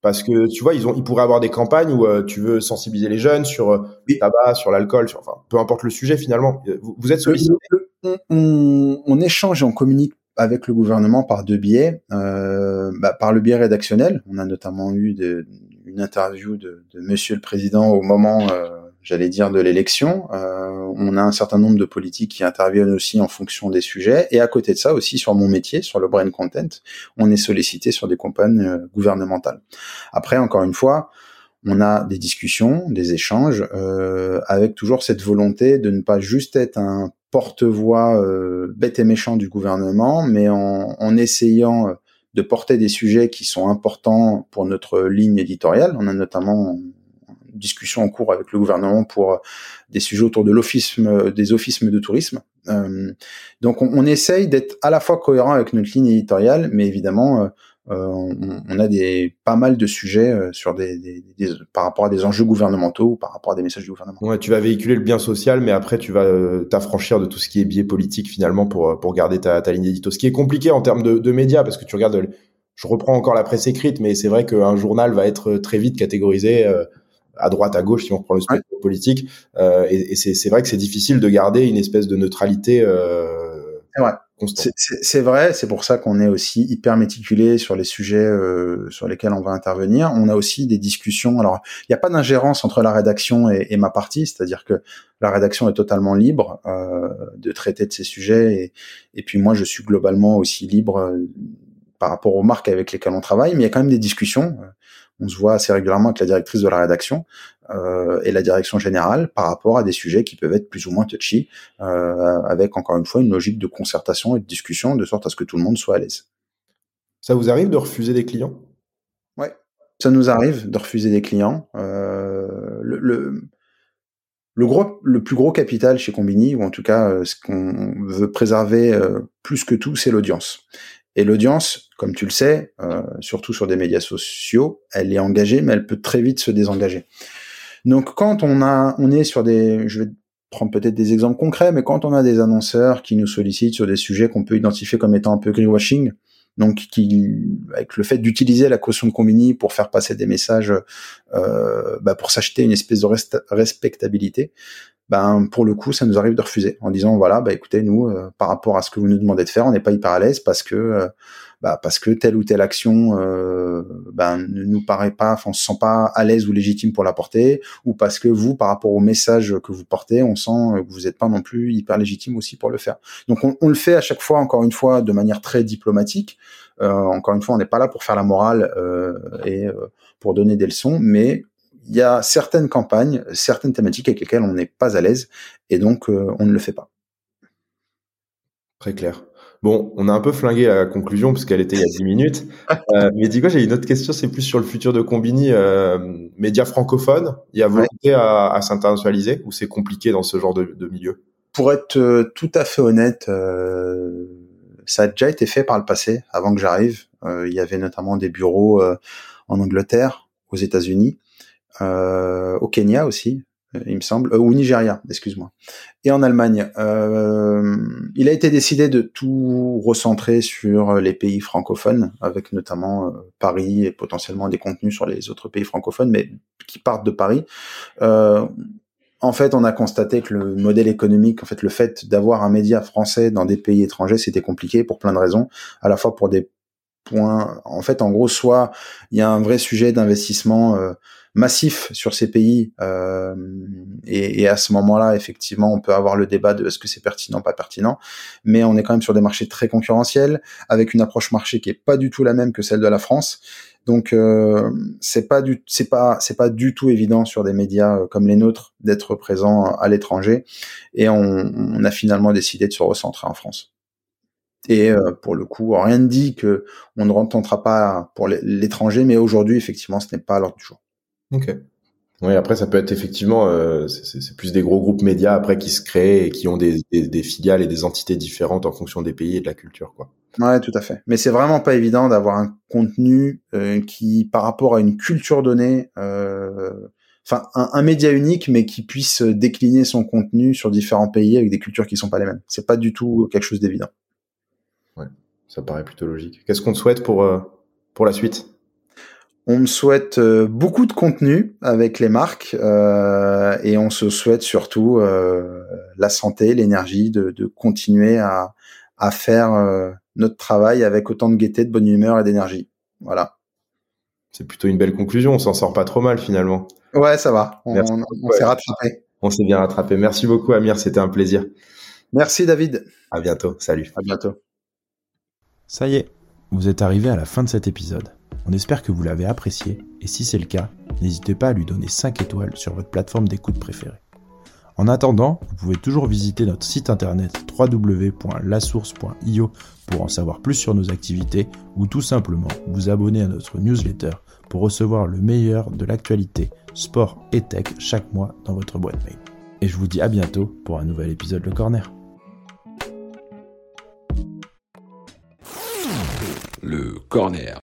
Parce que tu vois, ils ont, ils pourraient avoir des campagnes où euh, tu veux sensibiliser les jeunes sur euh, le tabac, sur l'alcool, sur, enfin, peu importe le sujet finalement. Euh, vous, êtes sollicité? on, on, échange et on communique avec le gouvernement par deux biais. Euh, bah, par le biais rédactionnel, on a notamment eu de, une interview de, de, Monsieur le Président au moment euh, j'allais dire, de l'élection. Euh, on a un certain nombre de politiques qui interviennent aussi en fonction des sujets. Et à côté de ça aussi, sur mon métier, sur le brain content, on est sollicité sur des campagnes euh, gouvernementales. Après, encore une fois, on a des discussions, des échanges, euh, avec toujours cette volonté de ne pas juste être un porte-voix euh, bête et méchant du gouvernement, mais en, en essayant de porter des sujets qui sont importants pour notre ligne éditoriale. On a notamment discussion en cours avec le gouvernement pour euh, des sujets autour de l'office, euh, des offices de tourisme. Euh, donc on, essaye d'être à la fois cohérent avec notre ligne éditoriale, mais évidemment on, a des pas mal de sujets sur des, par rapport à des enjeux gouvernementaux ou par rapport à des messages du gouvernement. Ouais, tu vas véhiculer le bien social, mais après tu vas t'affranchir de tout ce qui est biais politique finalement pour pour garder ta, ta ligne édito. Ce qui est compliqué en termes de, de médias parce que tu regardes, je reprends encore la presse écrite, mais c'est vrai qu'un journal va être très vite catégorisé à droite, à gauche, si on reprend le spectre politique. Euh, et, et c'est vrai que c'est difficile de garder une espèce de neutralité. Euh, c'est vrai, c'est pour ça qu'on est aussi hyper méticulé sur les sujets euh, sur lesquels on va intervenir. On a aussi des discussions. Alors, il n'y a pas d'ingérence entre la rédaction et, et ma partie, c'est-à-dire que la rédaction est totalement libre euh, de traiter de ces sujets, et, et, puis moi, je suis globalement aussi libre euh, par rapport aux marques avec lesquelles on travaille. Mais il y a quand même des discussions on se voit assez régulièrement avec la directrice de la rédaction euh, et la direction générale par rapport à des sujets qui peuvent être plus ou moins touchy, euh, avec encore une fois une logique de concertation et de discussion, de sorte à ce que tout le monde soit à l'aise. Ça vous arrive de refuser des clients? Ouais, ça nous arrive de refuser des clients. Euh, le, le, le, gros, le plus gros capital chez Combini, ou en tout cas euh, ce qu'on veut préserver plus que tout, c'est l'audience. Et l'audience, comme tu le sais, euh, surtout sur des médias sociaux, elle est engagée, mais elle peut très vite se désengager. Donc quand on a, on est sur des, je vais prendre peut-être des exemples concrets, mais quand on a des annonceurs qui nous sollicitent sur des sujets qu'on peut identifier comme étant un peu greenwashing, donc qui, avec le fait d'utiliser la caution de Combini pour faire passer des messages, euh, bah pour s'acheter une espèce de respectabilité, ben pour le coup ça nous arrive de refuser en disant voilà bah écoutez nous euh, par rapport à ce que vous nous demandez de faire on n'est pas hyper à l'aise parce que euh, bah, parce que telle ou telle action euh, ben ne nous paraît pas enfin on se sent pas à l'aise ou légitime pour la porter ou parce que vous par rapport au message que vous portez on sent que vous n'êtes pas non plus hyper légitime aussi pour le faire. Donc on, on, le fait à chaque fois encore une fois de manière très diplomatique. Encore une fois on n'est pas là pour faire la morale et pour donner des leçons mais il y a certaines campagnes, certaines thématiques avec lesquelles on n'est pas à l'aise et donc euh, on ne le fait pas. Très clair. Bon, on a un peu flingué la conclusion parce qu'elle était il y a 10 minutes. [LAUGHS] Euh, mais dis quoi, j'ai une autre question, c'est plus sur le futur de Combini. Euh, médias francophones, il y a volonté ouais. à, à s'internationaliser ou c'est compliqué dans ce genre de, de milieu? Pour être euh, tout à fait honnête, ça a déjà été fait par le passé, avant que j'arrive. il y avait notamment des bureaux en Angleterre, aux États-Unis euh, au Kenya aussi, il me semble, euh, ou Nigeria, excuse-moi, et en Allemagne. Euh, il a été décidé de tout recentrer sur les pays francophones, avec notamment euh, Paris et potentiellement des contenus sur les autres pays francophones, mais qui partent de Paris. Euh, en fait, on a constaté que le modèle économique, en fait, le fait d'avoir un média français dans des pays étrangers, c'était compliqué pour plein de raisons, à la fois pour des points, en fait, en gros, soit il y a un vrai sujet d'investissement euh, massif sur ces pays euh, et, à ce moment-là, effectivement, on peut avoir le débat de est-ce que c'est pertinent, pas pertinent, mais on est quand même sur des marchés très concurrentiels avec une approche marché qui est pas du tout la même que celle de la France. Donc euh, c'est pas du c'est pas c'est pas du tout évident sur des médias comme les nôtres d'être présent à l'étranger et on, a finalement décidé de se recentrer en France. Et euh, pour le coup, rien ne dit que on ne retentera pas pour l'étranger, mais aujourd'hui effectivement, ce n'est pas à l'ordre du jour. Ok. Oui, après ça peut être effectivement, euh, c'est plus des gros groupes médias après qui se créent et qui ont des, des, filiales et des entités différentes en fonction des pays et de la culture, quoi. Ouais, tout à fait. Mais c'est vraiment pas évident d'avoir un contenu euh, qui, par rapport à une culture donnée, euh, enfin un, un, média unique, mais qui puisse décliner son contenu sur différents pays avec des cultures qui sont pas les mêmes. C'est pas du tout quelque chose d'évident. Ouais, ça paraît plutôt logique. Qu'est-ce qu'on te souhaite pour euh, pour la suite? On me souhaite euh, beaucoup de contenu avec les marques euh, et on se souhaite surtout euh, la santé, l'énergie, de, continuer à, faire notre travail avec autant de gaieté, de bonne humeur et d'énergie. Voilà. C'est plutôt une belle conclusion. On s'en sort pas trop mal finalement. Ouais, ça va. On, on s'est rattrapé. On s'est bien rattrapé. Merci beaucoup, Amir. C'était un plaisir. Merci, David. À bientôt. Salut. À bientôt. Ça y est, vous êtes arrivé à la fin de cet épisode. On espère que vous l'avez apprécié et si c'est le cas, n'hésitez pas à lui donner 5 étoiles sur votre plateforme d'écoute préférée. En attendant, vous pouvez toujours visiter notre site internet www.lasource.io pour en savoir plus sur nos activités ou tout simplement vous abonner à notre newsletter pour recevoir le meilleur de l'actualité sport et tech chaque mois dans votre boîte mail. Et je vous dis à bientôt pour un nouvel épisode Le Corner. Le Corner